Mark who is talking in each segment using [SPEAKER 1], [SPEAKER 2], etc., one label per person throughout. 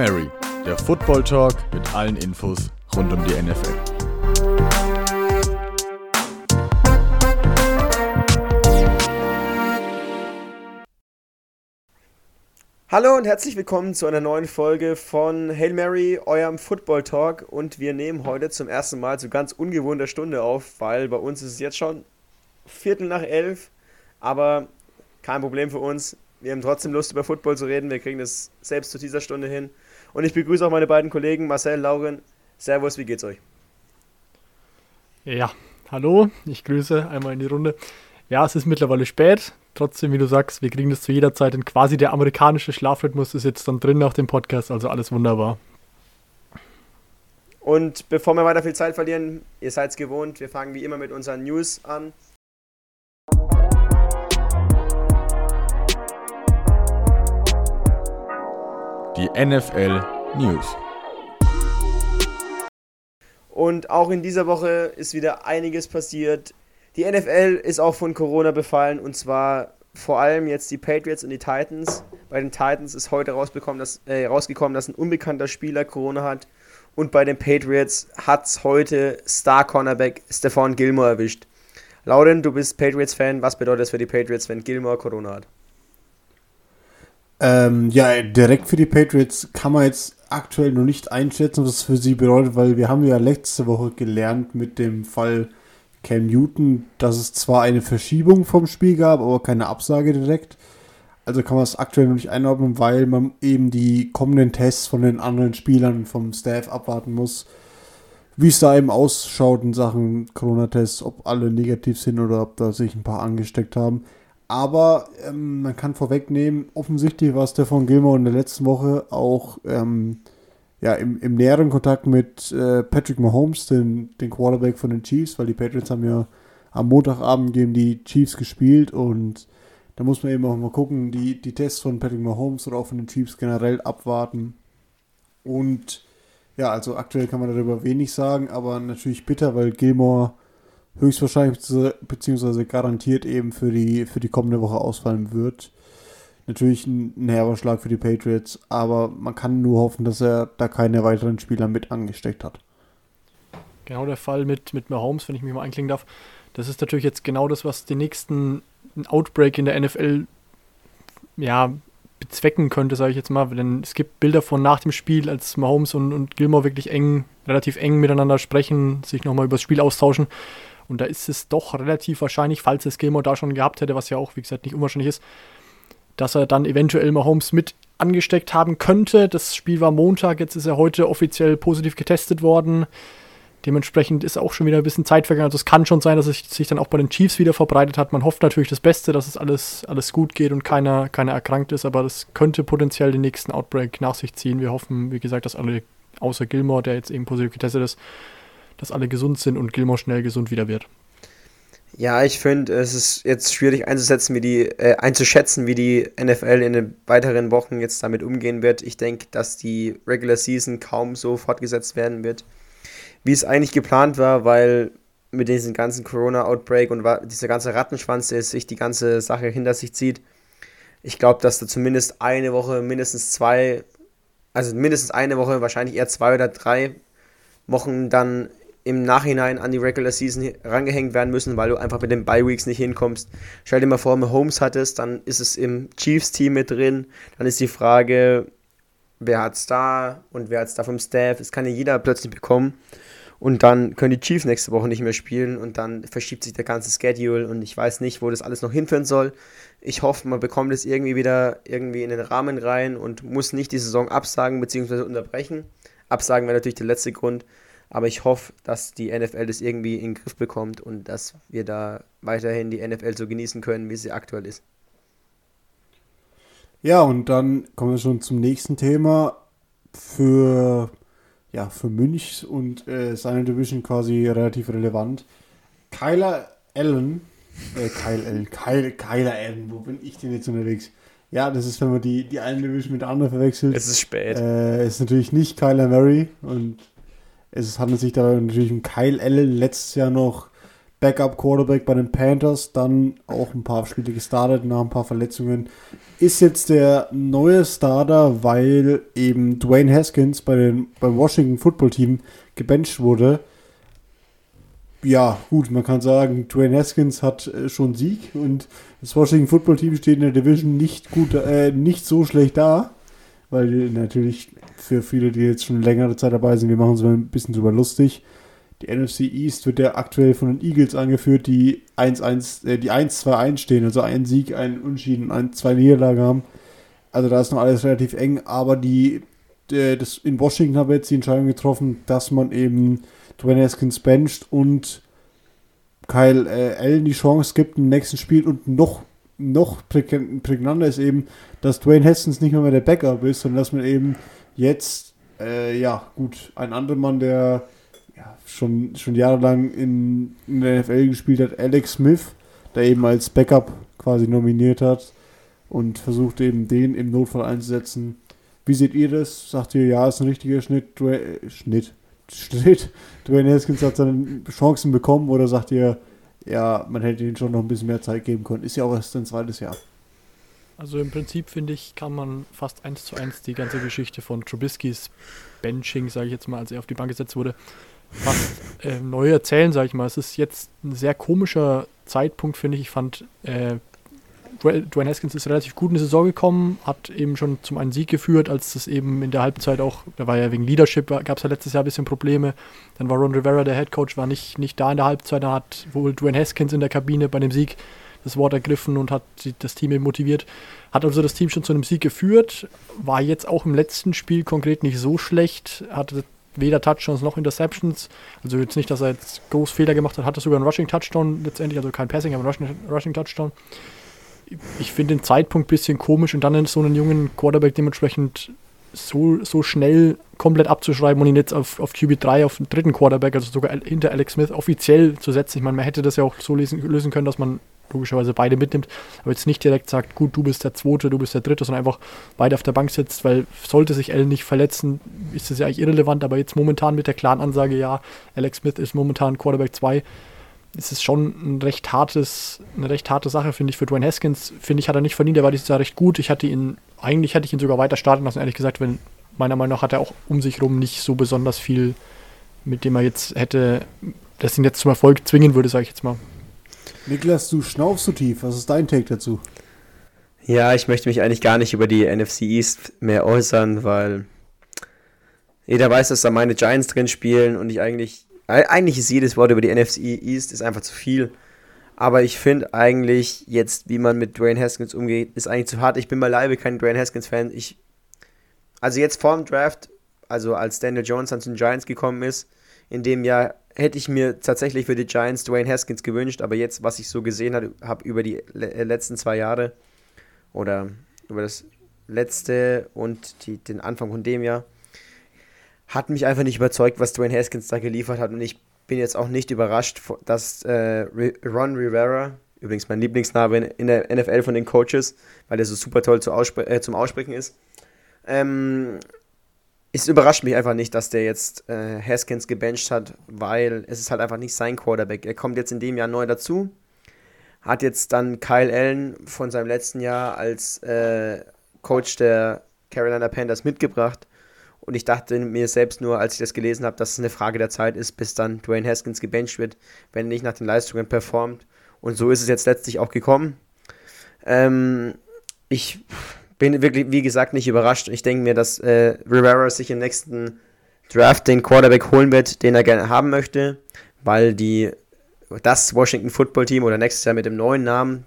[SPEAKER 1] Mary, der Football Talk mit allen Infos rund um die NFL.
[SPEAKER 2] Hallo und herzlich willkommen zu einer neuen Folge von Hail Mary, eurem Football Talk. Und wir nehmen heute zum ersten Mal zu ganz ungewohnter Stunde auf, weil bei uns ist es jetzt schon Viertel nach elf. Aber kein Problem für uns. Wir haben trotzdem Lust, über Football zu reden. Wir kriegen das selbst zu dieser Stunde hin. Und ich begrüße auch meine beiden Kollegen, Marcel, Lauren. Servus, wie geht's euch?
[SPEAKER 3] Ja, hallo, ich grüße einmal in die Runde. Ja, es ist mittlerweile spät. Trotzdem, wie du sagst, wir kriegen das zu jeder Zeit. Und quasi der amerikanische Schlafrhythmus ist jetzt dann drin nach dem Podcast. Also alles wunderbar.
[SPEAKER 2] Und bevor wir weiter viel Zeit verlieren, ihr seid es gewohnt, wir fangen wie immer mit unseren News an.
[SPEAKER 1] Die NFL News.
[SPEAKER 2] Und auch in dieser Woche ist wieder einiges passiert. Die NFL ist auch von Corona befallen und zwar vor allem jetzt die Patriots und die Titans. Bei den Titans ist heute dass, äh, rausgekommen, dass ein unbekannter Spieler Corona hat. Und bei den Patriots hat es heute Star-Cornerback Stefan Gilmore erwischt. Lauren, du bist Patriots-Fan. Was bedeutet das für die Patriots, wenn Gilmore Corona hat?
[SPEAKER 4] Ähm, ja, direkt für die Patriots kann man jetzt aktuell noch nicht einschätzen, was es für sie bedeutet, weil wir haben ja letzte Woche gelernt mit dem Fall Cam Newton, dass es zwar eine Verschiebung vom Spiel gab, aber keine Absage direkt. Also kann man es aktuell noch nicht einordnen, weil man eben die kommenden Tests von den anderen Spielern vom Staff abwarten muss, wie es da eben ausschaut in Sachen Corona-Tests, ob alle negativ sind oder ob da sich ein paar angesteckt haben. Aber ähm, man kann vorwegnehmen, offensichtlich war Stefan Gilmore in der letzten Woche auch ähm, ja, im, im näheren Kontakt mit äh, Patrick Mahomes, den, den Quarterback von den Chiefs, weil die Patriots haben ja am Montagabend gegen die Chiefs gespielt und da muss man eben auch mal gucken, die, die Tests von Patrick Mahomes oder auch von den Chiefs generell abwarten. Und ja, also aktuell kann man darüber wenig sagen, aber natürlich bitter, weil Gilmore höchstwahrscheinlich beziehungsweise garantiert eben für die, für die kommende Woche ausfallen wird. Natürlich ein, ein herber Schlag für die Patriots, aber man kann nur hoffen, dass er da keine weiteren Spieler mit angesteckt hat.
[SPEAKER 3] Genau der Fall mit, mit Mahomes, wenn ich mich mal einklingen darf. Das ist natürlich jetzt genau das, was den nächsten Outbreak in der NFL ja, bezwecken könnte, sage ich jetzt mal. Denn es gibt Bilder von nach dem Spiel, als Mahomes und, und Gilmore wirklich eng, relativ eng miteinander sprechen, sich nochmal über das Spiel austauschen. Und da ist es doch relativ wahrscheinlich, falls es Gilmore da schon gehabt hätte, was ja auch, wie gesagt, nicht unwahrscheinlich ist, dass er dann eventuell Mahomes mit angesteckt haben könnte. Das Spiel war Montag, jetzt ist er heute offiziell positiv getestet worden. Dementsprechend ist auch schon wieder ein bisschen Zeit vergangen. Also es kann schon sein, dass es sich dann auch bei den Chiefs wieder verbreitet hat. Man hofft natürlich das Beste, dass es alles, alles gut geht und keiner, keiner erkrankt ist, aber das könnte potenziell den nächsten Outbreak nach sich ziehen. Wir hoffen, wie gesagt, dass alle, außer Gilmore, der jetzt eben positiv getestet ist, dass alle gesund sind und Gilmore schnell gesund wieder wird.
[SPEAKER 2] Ja, ich finde, es ist jetzt schwierig einzusetzen, wie die, äh, einzuschätzen, wie die NFL in den weiteren Wochen jetzt damit umgehen wird. Ich denke, dass die Regular Season kaum so fortgesetzt werden wird, wie es eigentlich geplant war, weil mit diesem ganzen Corona-Outbreak und dieser ganze Rattenschwanz, der sich die ganze Sache hinter sich zieht, ich glaube, dass da zumindest eine Woche, mindestens zwei, also mindestens eine Woche, wahrscheinlich eher zwei oder drei Wochen dann im Nachhinein an die Regular Season rangehängt werden müssen, weil du einfach mit den Bye Weeks nicht hinkommst. Stell dir mal vor, wenn Holmes hattest, dann ist es im Chiefs-Team mit drin. Dann ist die Frage, wer hat's da und wer hat's da vom Staff. Es kann ja jeder plötzlich bekommen. Und dann können die Chiefs nächste Woche nicht mehr spielen und dann verschiebt sich der ganze Schedule und ich weiß nicht, wo das alles noch hinführen soll. Ich hoffe, man bekommt es irgendwie wieder irgendwie in den Rahmen rein und muss nicht die Saison absagen bzw. unterbrechen. Absagen wäre natürlich der letzte Grund. Aber ich hoffe, dass die NFL das irgendwie in den Griff bekommt und dass wir da weiterhin die NFL so genießen können, wie sie aktuell ist.
[SPEAKER 4] Ja, und dann kommen wir schon zum nächsten Thema. Für, ja, für Münch und äh, seine Division quasi relativ relevant. Kyler Allen, äh, Kyle Allen, Kyle, Kyler Allen, wo bin ich denn jetzt unterwegs? Ja, das ist, wenn man die, die eine Division mit der anderen verwechselt.
[SPEAKER 2] Es ist spät.
[SPEAKER 4] Äh, ist natürlich nicht Kyler Murray und es handelt sich da natürlich um Kyle Allen, letztes Jahr noch Backup-Quarterback bei den Panthers, dann auch ein paar Spiele gestartet nach ein paar Verletzungen. Ist jetzt der neue Starter, weil eben Dwayne Haskins bei den, beim Washington Football Team gebencht wurde. Ja, gut, man kann sagen, Dwayne Haskins hat äh, schon Sieg und das Washington Football Team steht in der Division nicht gut, äh, nicht so schlecht da, weil natürlich für viele, die jetzt schon längere Zeit dabei sind, wir machen uns mal ein bisschen drüber lustig. Die NFC East wird ja aktuell von den Eagles angeführt, die 1-1, äh, die 1-2-1 stehen, also einen Sieg, einen Unschieden, ein, zwei Niederlagen haben. Also da ist noch alles relativ eng, aber die, äh, das, in Washington haben wir jetzt die Entscheidung getroffen, dass man eben Dwayne Haskins bencht und Kyle äh, Allen die Chance gibt im nächsten Spiel und noch, noch prägnanter ist eben, dass Dwayne Haskins nicht mehr, mehr der Backup ist, sondern dass man eben jetzt, äh, ja, gut, ein anderer Mann, der ja, schon, schon jahrelang in, in der NFL gespielt hat, Alex Smith, der eben als Backup quasi nominiert hat und versucht eben den im Notfall einzusetzen. Wie seht ihr das? Sagt ihr, ja, ist ein richtiger Schnitt, äh, Schnitt, Schnitt. Dwayne Haskins hat seine Chancen bekommen oder sagt ihr, ja, man hätte ihm schon noch ein bisschen mehr Zeit geben können? Ist ja auch erst ein zweites Jahr.
[SPEAKER 3] Also im Prinzip finde ich, kann man fast eins zu eins die ganze Geschichte von Trubiskys Benching, sage ich jetzt mal, als er auf die Bank gesetzt wurde, fast äh, neu erzählen, sage ich mal. Es ist jetzt ein sehr komischer Zeitpunkt, finde ich. Ich fand, äh, Dwayne Haskins ist relativ gut in die Saison gekommen, hat eben schon zum einen Sieg geführt, als es eben in der Halbzeit auch, da war ja wegen Leadership, gab es ja letztes Jahr ein bisschen Probleme. Dann war Ron Rivera, der Head Coach, war nicht, nicht da in der Halbzeit, da hat wohl Dwayne Haskins in der Kabine bei dem Sieg das Wort ergriffen und hat das Team eben motiviert. Hat also das Team schon zu einem Sieg geführt, war jetzt auch im letzten Spiel konkret nicht so schlecht, hatte weder Touchdowns noch Interceptions. Also jetzt nicht, dass er jetzt groß Fehler gemacht hat, hatte sogar einen Rushing Touchdown letztendlich, also kein Passing, aber Rushing, Rushing Touchdown. Ich finde den Zeitpunkt ein bisschen komisch und dann so einen jungen Quarterback dementsprechend so, so schnell komplett abzuschreiben und ihn jetzt auf, auf QB3, auf den dritten Quarterback, also sogar hinter Alex Smith offiziell zu setzen. Ich meine, man hätte das ja auch so lesen, lösen können, dass man logischerweise beide mitnimmt, aber jetzt nicht direkt sagt, gut, du bist der Zweite, du bist der Dritte, sondern einfach beide auf der Bank sitzt, weil sollte sich Allen nicht verletzen, ist das ja eigentlich irrelevant, aber jetzt momentan mit der klaren Ansage, ja, Alex Smith ist momentan Quarterback 2, ist es schon ein recht hartes, eine recht harte Sache, finde ich, für Dwayne Haskins. Finde ich, hat er nicht verdient, er war dieses Jahr recht gut. Ich hatte ihn, eigentlich hätte ich ihn sogar weiter starten lassen, ehrlich gesagt, wenn meiner Meinung nach hat er auch um sich rum nicht so besonders viel, mit dem er jetzt hätte, das ihn jetzt zum Erfolg zwingen würde, sage ich jetzt mal.
[SPEAKER 4] Niklas, du schnaufst so tief. Was ist dein Take dazu?
[SPEAKER 2] Ja, ich möchte mich eigentlich gar nicht über die NFC East mehr äußern, weil jeder weiß, dass da meine Giants drin spielen und ich eigentlich, eigentlich ist jedes Wort über die NFC East ist einfach zu viel. Aber ich finde eigentlich jetzt, wie man mit Dwayne Haskins umgeht, ist eigentlich zu hart. Ich bin beileibe kein Dwayne Haskins-Fan. Ich, also jetzt vor dem Draft, also als Daniel Jones dann zu den Giants gekommen ist, in dem Jahr hätte ich mir tatsächlich für die Giants Dwayne Haskins gewünscht, aber jetzt, was ich so gesehen habe über die äh, letzten zwei Jahre oder über das letzte und die, den Anfang von dem Jahr, hat mich einfach nicht überzeugt, was Dwayne Haskins da geliefert hat und ich bin jetzt auch nicht überrascht, dass äh, Ron Rivera, übrigens mein Lieblingsname in der NFL von den Coaches, weil der so super toll zu Ausspre äh, zum Aussprechen ist, ähm, es überrascht mich einfach nicht, dass der jetzt äh, Haskins gebencht hat, weil es ist halt einfach nicht sein Quarterback. Er kommt jetzt in dem Jahr neu dazu, hat jetzt dann Kyle Allen von seinem letzten Jahr als äh, Coach der Carolina Panthers mitgebracht. Und ich dachte mir selbst nur, als ich das gelesen habe, dass es eine Frage der Zeit ist, bis dann Dwayne Haskins gebencht wird, wenn er nicht nach den Leistungen performt. Und so ist es jetzt letztlich auch gekommen. Ähm, ich bin wirklich, wie gesagt, nicht überrascht. Ich denke mir, dass äh, Rivera sich im nächsten Draft den Quarterback holen wird, den er gerne haben möchte, weil die das Washington Football Team oder nächstes Jahr mit dem neuen Namen,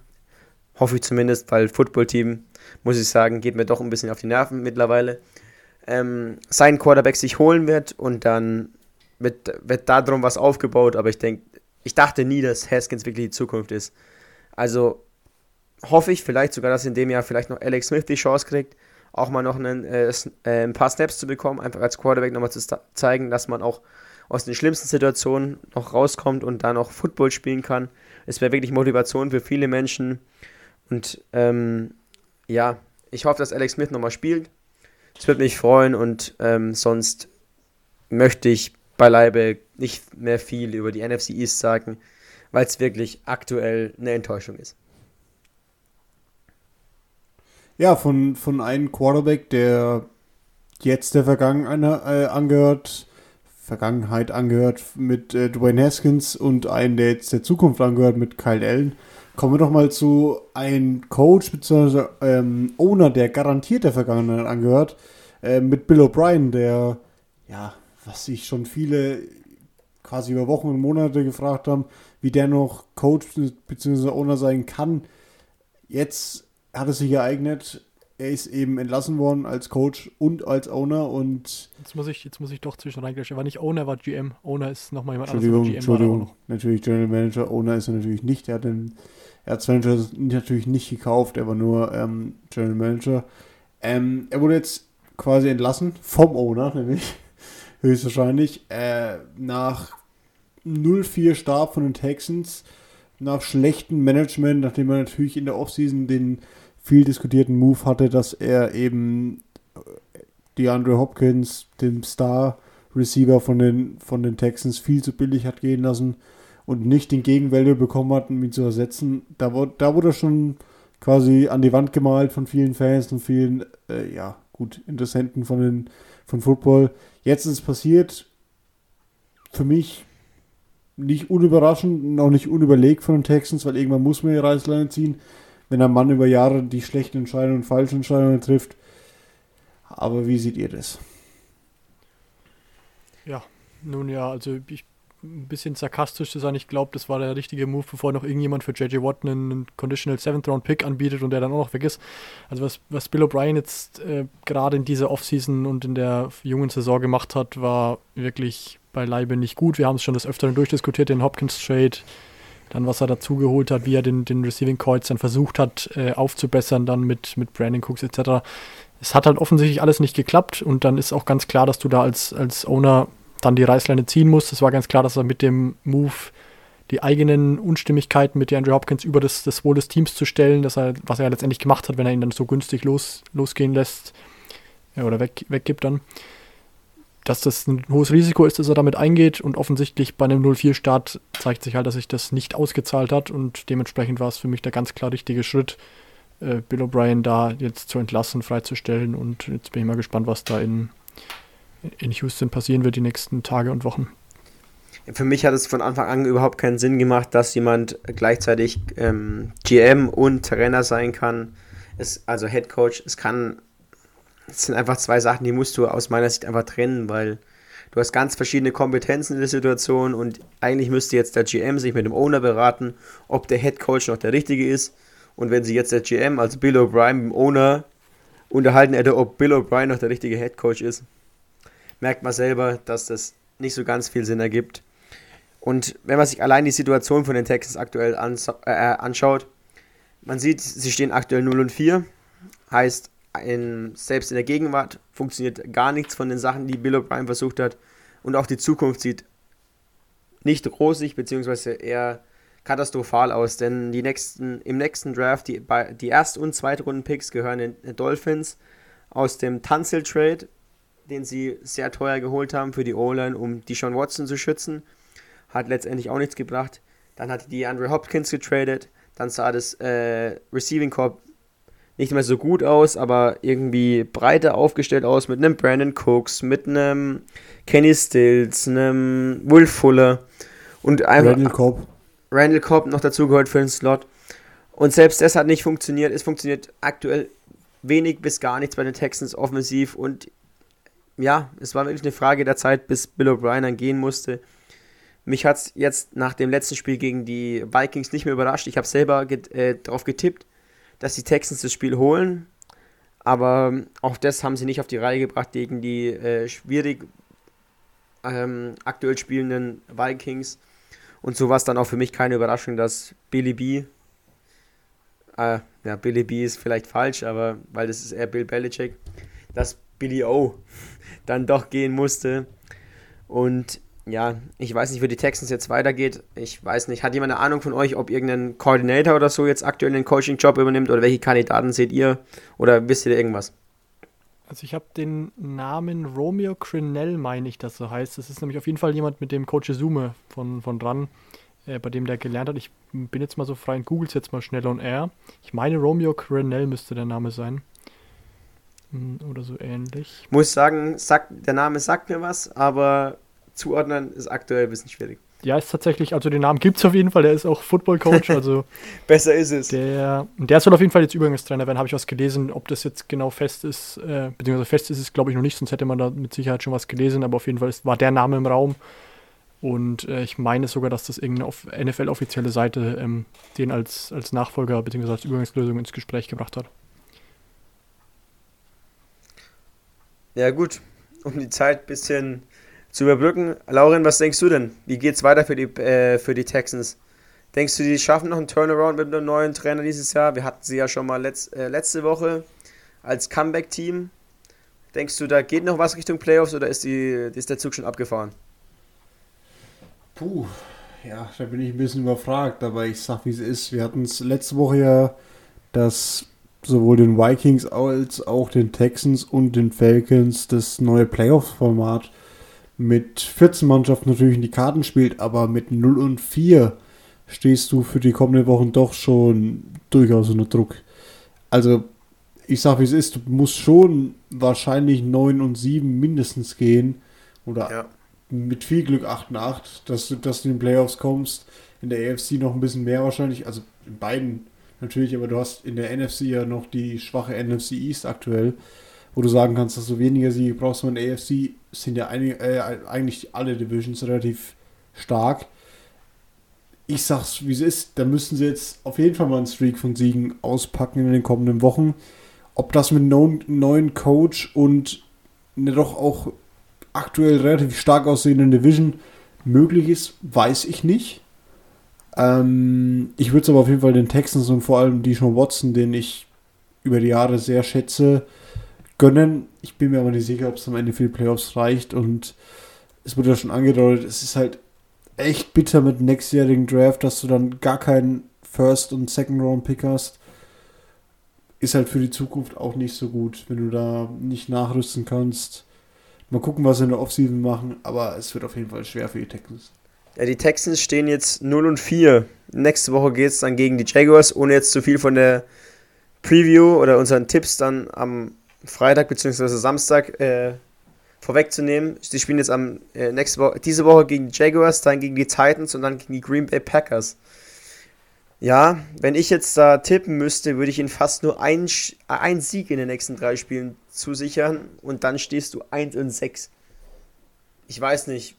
[SPEAKER 2] hoffe ich zumindest, weil Football Team, muss ich sagen, geht mir doch ein bisschen auf die Nerven mittlerweile, ähm, seinen Quarterback sich holen wird und dann wird, wird darum was aufgebaut, aber ich denke, ich dachte nie, dass Haskins wirklich die Zukunft ist. Also hoffe ich vielleicht sogar, dass in dem Jahr vielleicht noch Alex Smith die Chance kriegt, auch mal noch einen, äh, äh ein paar Snaps zu bekommen, einfach als Quarterback nochmal zu zeigen, dass man auch aus den schlimmsten Situationen noch rauskommt und da noch Football spielen kann. Es wäre wirklich Motivation für viele Menschen. Und ähm, ja, ich hoffe, dass Alex Smith nochmal spielt. Das würde mich freuen und ähm, sonst möchte ich beileibe nicht mehr viel über die NFC East sagen, weil es wirklich aktuell eine Enttäuschung ist.
[SPEAKER 4] Ja, von, von einem Quarterback, der jetzt der Vergangenheit äh, angehört, Vergangenheit angehört mit äh, Dwayne Haskins und einen, der jetzt der Zukunft angehört mit Kyle Allen. Kommen wir doch mal zu einem Coach bzw. Ähm, Owner, der garantiert der Vergangenheit angehört, äh, mit Bill O'Brien, der, ja, was sich schon viele quasi über Wochen und Monate gefragt haben, wie der noch Coach bzw. Owner sein kann. Jetzt hat es sich ereignet, er ist eben entlassen worden als Coach und als Owner und
[SPEAKER 3] jetzt muss ich jetzt muss ich doch zwischen reingreifen. Er war nicht Owner, war GM. Owner ist nochmal jemand
[SPEAKER 4] anderes. Entschuldigung, Entschuldigung. Natürlich General Manager. Owner ist er natürlich nicht. Er hat den er hat Manager natürlich nicht gekauft. Er war nur ähm, General Manager. Ähm, er wurde jetzt quasi entlassen vom Owner, nämlich höchstwahrscheinlich äh, nach 0-4 Start von den Texans nach schlechtem Management, nachdem er natürlich in der Offseason den viel diskutierten Move hatte, dass er eben äh, die Andre Hopkins, dem Star Receiver von den, von den Texans, viel zu billig hat gehen lassen und nicht den Gegenwälder bekommen hat, um ihn zu ersetzen. Da, wurde, da wurde schon quasi an die Wand gemalt von vielen Fans und vielen, äh, ja, gut, Interessenten von, den, von Football. Jetzt ist es passiert. Für mich nicht unüberraschend und auch nicht unüberlegt von den Texans, weil irgendwann muss man die Reißleine ziehen wenn ein Mann über Jahre die schlechten Entscheidungen und falschen Entscheidungen trifft. Aber wie seht ihr das?
[SPEAKER 3] Ja, nun ja, also ich ein bisschen sarkastisch zu sein, ich glaube, das war der richtige Move, bevor noch irgendjemand für JJ Watt einen Conditional Seventh Round Pick anbietet und der dann auch noch weg ist. Also was, was Bill O'Brien jetzt äh, gerade in dieser Offseason und in der jungen Saison gemacht hat, war wirklich beileibe nicht gut. Wir haben es schon des Öfteren durchdiskutiert, den Hopkins Trade, dann was er dazu geholt hat, wie er den, den Receiving Coils dann versucht hat äh, aufzubessern, dann mit, mit Brandon Cooks etc. Es hat halt offensichtlich alles nicht geklappt und dann ist auch ganz klar, dass du da als, als Owner dann die Reißleine ziehen musst. Es war ganz klar, dass er mit dem Move die eigenen Unstimmigkeiten mit Andrew Hopkins über das, das Wohl des Teams zu stellen, dass er, was er letztendlich gemacht hat, wenn er ihn dann so günstig los, losgehen lässt ja, oder weg, weggibt dann dass das ein hohes Risiko ist, dass er damit eingeht. Und offensichtlich bei einem 0-4-Start zeigt sich halt, dass sich das nicht ausgezahlt hat. Und dementsprechend war es für mich der ganz klar richtige Schritt, äh, Bill O'Brien da jetzt zu entlassen, freizustellen. Und jetzt bin ich mal gespannt, was da in, in Houston passieren wird die nächsten Tage und Wochen.
[SPEAKER 2] Für mich hat es von Anfang an überhaupt keinen Sinn gemacht, dass jemand gleichzeitig ähm, GM und Trainer sein kann, es, also Head Coach. Es kann das sind einfach zwei Sachen, die musst du aus meiner Sicht einfach trennen, weil du hast ganz verschiedene Kompetenzen in der Situation und eigentlich müsste jetzt der GM sich mit dem Owner beraten, ob der Head Coach noch der richtige ist. Und wenn sie jetzt der GM, also Bill O'Brien, mit dem Owner unterhalten hätte, ob Bill O'Brien noch der richtige Head Coach ist, merkt man selber, dass das nicht so ganz viel Sinn ergibt. Und wenn man sich allein die Situation von den Texans aktuell äh, anschaut, man sieht, sie stehen aktuell 0 und 4, heißt in, selbst in der Gegenwart funktioniert gar nichts von den Sachen, die Bill O'Brien versucht hat. Und auch die Zukunft sieht nicht rosig, beziehungsweise eher katastrophal aus, denn die nächsten, im nächsten Draft, die, die Erst- und Zweitrunden-Picks gehören den Dolphins aus dem Tunsil-Trade, den sie sehr teuer geholt haben für die O-Line, um die Sean Watson zu schützen. Hat letztendlich auch nichts gebracht. Dann hat die Andre Hopkins getradet. Dann sah das äh, Receiving Corp nicht mehr so gut aus, aber irgendwie breiter aufgestellt aus mit einem Brandon Cooks, mit einem Kenny Stills, einem Wolf Fuller und einfach Randall Cobb. Randall Cobb noch dazu gehört für den Slot. Und selbst das hat nicht funktioniert. Es funktioniert aktuell wenig bis gar nichts bei den Texans offensiv und ja, es war wirklich eine Frage der Zeit, bis Bill O'Brien dann gehen musste. Mich hat es jetzt nach dem letzten Spiel gegen die Vikings nicht mehr überrascht. Ich habe selber get, äh, darauf getippt, dass die Texans das Spiel holen. Aber auch das haben sie nicht auf die Reihe gebracht gegen die äh, schwierig ähm, aktuell spielenden Vikings. Und so war es dann auch für mich keine Überraschung, dass Billy B. Äh, ja, Billy B ist vielleicht falsch, aber weil das ist eher Bill Belichick, dass Billy O dann doch gehen musste. Und ja, ich weiß nicht, wie die Texans jetzt weitergeht. Ich weiß nicht, hat jemand eine Ahnung von euch, ob irgendein Coordinator oder so jetzt aktuell einen Coaching-Job übernimmt oder welche Kandidaten seht ihr oder wisst ihr irgendwas?
[SPEAKER 3] Also ich habe den Namen Romeo Crinell, meine ich, dass so heißt. Das ist nämlich auf jeden Fall jemand, mit dem Coach Zume von, von dran äh, bei dem der gelernt hat. Ich bin jetzt mal so frei und googles jetzt mal schnell on air. Ich meine, Romeo Crenell müsste der Name sein. Hm, oder so ähnlich.
[SPEAKER 2] Muss sagen, sagt, der Name sagt mir was, aber zuordnen ist aktuell ein bisschen schwierig.
[SPEAKER 3] Ja, ist tatsächlich, also den Namen gibt es auf jeden Fall, der ist auch Football-Coach, also.
[SPEAKER 2] Besser ist es.
[SPEAKER 3] Der, der soll auf jeden Fall jetzt Übergangstrainer werden, habe ich was gelesen. Ob das jetzt genau fest ist, äh, beziehungsweise fest ist es, glaube ich, noch nicht, sonst hätte man da mit Sicherheit schon was gelesen, aber auf jeden Fall ist, war der Name im Raum. Und äh, ich meine sogar, dass das irgendeine NFL-offizielle Seite ähm, den als, als Nachfolger bzw. als Übergangslösung ins Gespräch gebracht hat.
[SPEAKER 2] Ja, gut. Um die Zeit ein bisschen zu überbrücken. Lauren, was denkst du denn? Wie geht es weiter für die, äh, für die Texans? Denkst du, die schaffen noch einen Turnaround mit einem neuen Trainer dieses Jahr? Wir hatten sie ja schon mal letz, äh, letzte Woche als Comeback-Team. Denkst du, da geht noch was Richtung Playoffs oder ist, die, ist der Zug schon abgefahren?
[SPEAKER 4] Puh, ja, da bin ich ein bisschen überfragt, aber ich sag, wie es ist. Wir hatten es letzte Woche ja, dass sowohl den Vikings als auch den Texans und den Falcons das neue Playoff-Format mit 14 Mannschaften natürlich in die Karten spielt, aber mit 0 und 4 stehst du für die kommenden Wochen doch schon durchaus unter Druck. Also, ich sag wie es ist, du musst schon wahrscheinlich 9 und 7 mindestens gehen. Oder ja. mit viel Glück 8 und 8, dass du, dass du in den Playoffs kommst. In der AFC noch ein bisschen mehr wahrscheinlich. Also in beiden natürlich, aber du hast in der NFC ja noch die schwache NFC East aktuell wo du sagen kannst, dass du weniger Siege brauchst. Und AFC sind ja einig, äh, eigentlich alle Divisions relativ stark. Ich sag's, wie es ist, da müssen sie jetzt auf jeden Fall mal einen Streak von Siegen auspacken in den kommenden Wochen. Ob das mit einem neuen Coach und eine doch auch aktuell relativ stark aussehenden Division möglich ist, weiß ich nicht. Ähm, ich würde es aber auf jeden Fall den Texans und vor allem Deshaun Watson, den ich über die Jahre sehr schätze, gönnen. Ich bin mir aber nicht sicher, ob es am Ende für die Playoffs reicht. Und es wurde ja schon angedeutet, es ist halt echt bitter mit dem nächstjährigen Draft, dass du dann gar keinen First- und Second-Round-Pick hast. Ist halt für die Zukunft auch nicht so gut, wenn du da nicht nachrüsten kannst. Mal gucken, was sie in der Offseason machen, aber es wird auf jeden Fall schwer für die Texans.
[SPEAKER 2] Ja, die Texans stehen jetzt 0 und 4. Nächste Woche geht es dann gegen die Jaguars, ohne jetzt zu viel von der Preview oder unseren Tipps dann am Freitag bzw. Samstag äh, vorwegzunehmen. Sie spielen jetzt am äh, nächste Woche, diese Woche gegen die Jaguars, dann gegen die Titans und dann gegen die Green Bay Packers. Ja, wenn ich jetzt da tippen müsste, würde ich ihnen fast nur ein, ein Sieg in den nächsten drei Spielen zusichern und dann stehst du 1 und 6. Ich weiß nicht,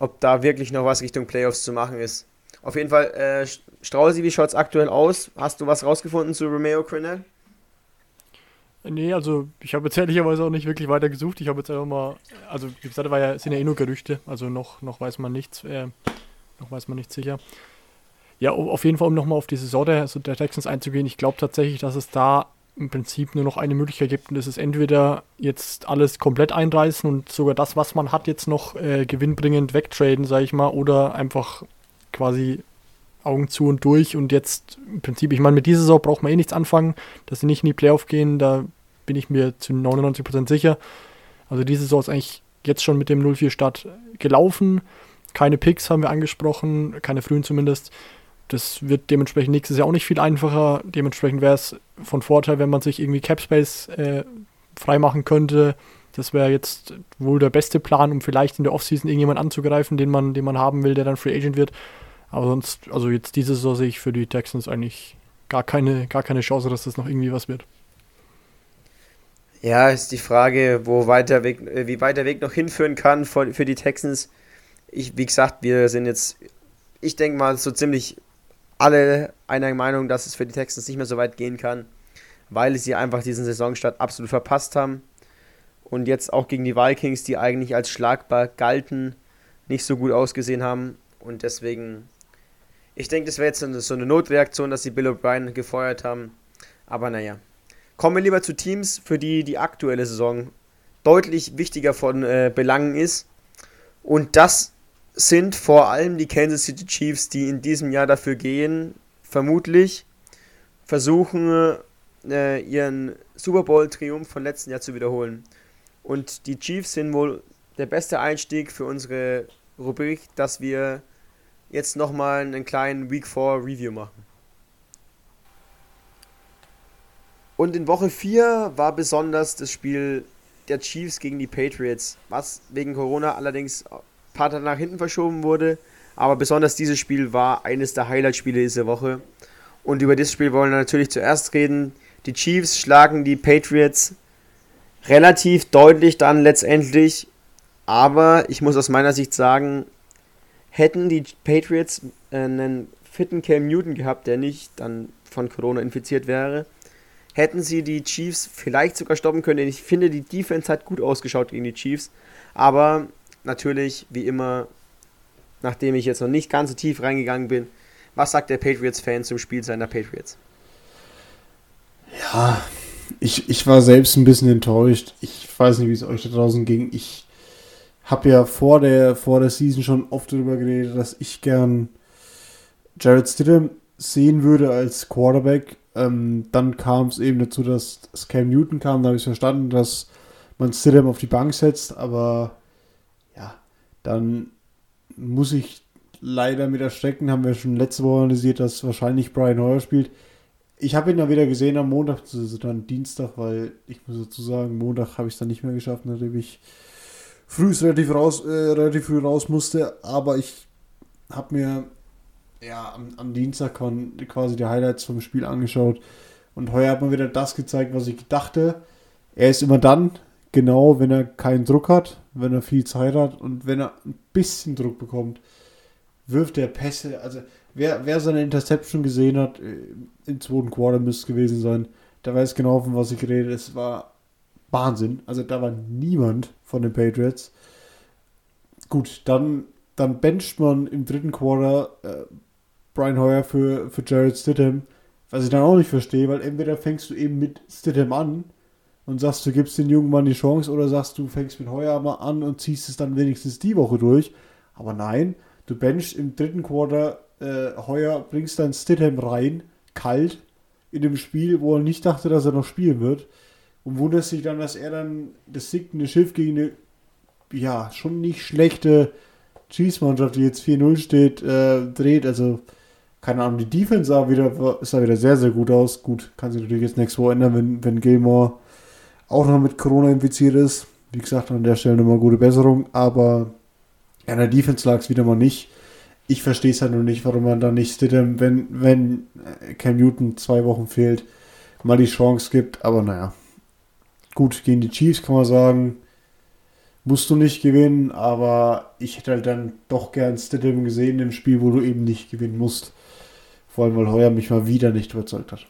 [SPEAKER 2] ob da wirklich noch was Richtung Playoffs zu machen ist. Auf jeden Fall, äh, Strausi, wie schaut es aktuell aus? Hast du was rausgefunden zu Romeo Crenell?
[SPEAKER 3] Nee, also ich habe jetzt ehrlicherweise auch nicht wirklich weiter gesucht. Ich habe jetzt einfach mal, also wie gesagt, war ja, sind ja eh nur Gerüchte, also noch, noch weiß man nichts, äh, noch weiß man nicht sicher. Ja, auf jeden Fall, um nochmal auf die Saison der, also der Texans einzugehen, ich glaube tatsächlich, dass es da im Prinzip nur noch eine Möglichkeit gibt und das ist entweder jetzt alles komplett einreißen und sogar das, was man hat, jetzt noch äh, gewinnbringend wegtraden, sage ich mal, oder einfach quasi Augen zu und durch und jetzt im Prinzip, ich meine, mit dieser Saison braucht man eh nichts anfangen, dass sie nicht in die Playoff gehen, da bin ich mir zu 99% sicher. Also diese Saison ist eigentlich jetzt schon mit dem 0-4-Start gelaufen. Keine Picks haben wir angesprochen, keine frühen zumindest. Das wird dementsprechend nächstes Jahr auch nicht viel einfacher. Dementsprechend wäre es von Vorteil, wenn man sich irgendwie Capspace äh, freimachen könnte. Das wäre jetzt wohl der beste Plan, um vielleicht in der Offseason irgendjemand anzugreifen, den man, den man haben will, der dann Free Agent wird. Aber sonst, also jetzt diese Saison sehe ich für die Texans eigentlich gar keine, gar keine Chance, dass das noch irgendwie was wird.
[SPEAKER 2] Ja, ist die Frage, wo weiter Weg, äh, wie weit der Weg noch hinführen kann für, für die Texans. Ich, wie gesagt, wir sind jetzt, ich denke mal, so ziemlich alle einer Meinung, dass es für die Texans nicht mehr so weit gehen kann, weil sie einfach diesen Saisonstart absolut verpasst haben. Und jetzt auch gegen die Vikings, die eigentlich als schlagbar galten, nicht so gut ausgesehen haben. Und deswegen ich denke, das wäre jetzt so eine Notreaktion, dass sie Bill O'Brien gefeuert haben. Aber naja. Kommen wir lieber zu Teams, für die die aktuelle Saison deutlich wichtiger von äh, Belangen ist. Und das sind vor allem die Kansas City Chiefs, die in diesem Jahr dafür gehen, vermutlich versuchen, äh, ihren Super Bowl-Triumph von letzten Jahr zu wiederholen. Und die Chiefs sind wohl der beste Einstieg für unsere Rubrik, dass wir jetzt nochmal einen kleinen Week 4 Review machen. Und in Woche 4 war besonders das Spiel der Chiefs gegen die Patriots, was wegen Corona allerdings paar Tage nach hinten verschoben wurde. Aber besonders dieses Spiel war eines der Highlight-Spiele dieser Woche. Und über dieses Spiel wollen wir natürlich zuerst reden. Die Chiefs schlagen die Patriots relativ deutlich dann letztendlich. Aber ich muss aus meiner Sicht sagen, hätten die Patriots einen fitten Cam Newton gehabt, der nicht dann von Corona infiziert wäre, hätten sie die Chiefs vielleicht sogar stoppen können. Ich finde, die Defense hat gut ausgeschaut gegen die Chiefs. Aber natürlich, wie immer, nachdem ich jetzt noch nicht ganz so tief reingegangen bin, was sagt der Patriots-Fan zum Spiel seiner Patriots?
[SPEAKER 4] Ja, ich, ich war selbst ein bisschen enttäuscht. Ich weiß nicht, wie es euch da draußen ging. Ich habe ja vor der, vor der Season schon oft darüber geredet, dass ich gern Jared Stidham sehen würde als Quarterback. Ähm, dann kam es eben dazu, dass, Cam Newton kam. Da habe ich verstanden, dass man Stidham auf die Bank setzt. Aber dann muss ich leider mit erschrecken. Haben wir schon letzte Woche analysiert, dass wahrscheinlich Brian Hoyer spielt. Ich habe ihn dann wieder gesehen am Montag, ist dann Dienstag, weil ich muss dazu sagen, Montag habe ich es dann nicht mehr geschafft, nachdem ich früh relativ, raus, äh, relativ früh raus musste. Aber ich habe mir ja am, am Dienstag quasi die Highlights vom Spiel angeschaut. Und heuer hat man wieder das gezeigt, was ich dachte. Er ist immer dann, genau, wenn er keinen Druck hat, wenn er viel Zeit hat und wenn er ein bisschen Druck bekommt, wirft er Pässe. Also wer, wer seine Interception gesehen hat, äh, im zweiten Quarter müsste es gewesen sein, der weiß genau, von was ich rede. Es war Wahnsinn. Also da war niemand von den Patriots. Gut, dann, dann bencht man im dritten Quarter äh, Brian Hoyer für, für Jared Stidham, was ich dann auch nicht verstehe, weil entweder fängst du eben mit Stidham an und sagst, du gibst den jungen Mann die Chance oder sagst, du fängst mit Hoyer mal an und ziehst es dann wenigstens die Woche durch. Aber nein, du benchst im dritten Quarter äh, heuer bringst dann Stidham rein, kalt, in dem Spiel, wo er nicht dachte, dass er noch spielen wird. Und wundert sich dann, dass er dann das sinkende Schiff gegen eine, ja, schon nicht schlechte Chiefs-Mannschaft, die jetzt 4-0 steht, äh, dreht. Also, keine Ahnung, die Defense sah wieder, sah wieder sehr, sehr gut aus. Gut, kann sich natürlich jetzt nächstes Woche ändern, wenn, wenn Gilmore auch noch mit Corona infiziert ist. Wie gesagt, an der Stelle nochmal gute Besserung. Aber ja, der Defense lag es wieder mal nicht ich verstehe es halt nur nicht, warum man da nicht Stidham, wenn, wenn äh, Cam Newton zwei Wochen fehlt, mal die Chance gibt. Aber naja, gut, gegen die Chiefs kann man sagen, musst du nicht gewinnen, aber ich hätte halt dann doch gern Stidham gesehen im Spiel, wo du eben nicht gewinnen musst. Vor allem, weil Heuer mich mal wieder nicht überzeugt hat.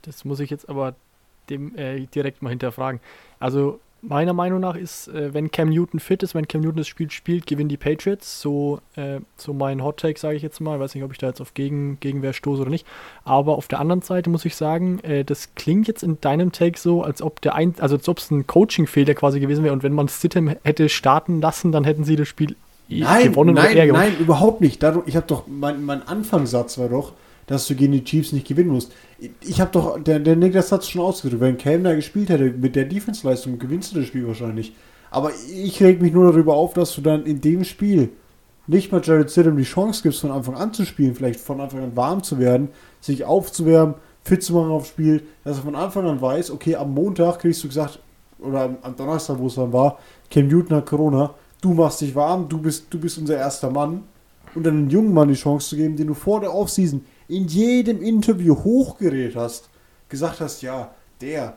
[SPEAKER 3] Das muss ich jetzt aber dem äh, direkt mal hinterfragen. Also meiner Meinung nach ist, äh, wenn Cam Newton fit ist, wenn Cam Newton das Spiel spielt, gewinnen die Patriots. So, äh, so mein Hot Take, sage ich jetzt mal. Ich weiß nicht, ob ich da jetzt auf Gegen, Gegenwehr stoße oder nicht. Aber auf der anderen Seite muss ich sagen, äh, das klingt jetzt in deinem Take so, als ob der ein, also als ob es ein Coaching-Fehler quasi gewesen wäre. Und wenn man Stidham hätte starten lassen, dann hätten sie das Spiel
[SPEAKER 4] nein, gewonnen nein, oder er gewonnen. Nein, überhaupt nicht. Dadurch, ich habe doch, mein, mein Anfangssatz war doch, dass du gegen die Chiefs nicht gewinnen musst. Ich habe doch, der, der Niklas hat es schon ausgedrückt, wenn Cam da gespielt hätte, mit der Defense-Leistung gewinnst du das Spiel wahrscheinlich. Aber ich reg mich nur darüber auf, dass du dann in dem Spiel nicht mal Jared Stidham die Chance gibst, von Anfang an zu spielen, vielleicht von Anfang an warm zu werden, sich aufzuwärmen, fit zu machen aufs Spiel, dass er von Anfang an weiß, okay, am Montag kriegst du gesagt, oder am Donnerstag, wo es dann war, Cam Newton hat Corona, du machst dich warm, du bist, du bist unser erster Mann und dann einen jungen Mann die Chance zu geben, den du vor der Offseason in jedem Interview hochgeredet hast, gesagt hast, ja, der,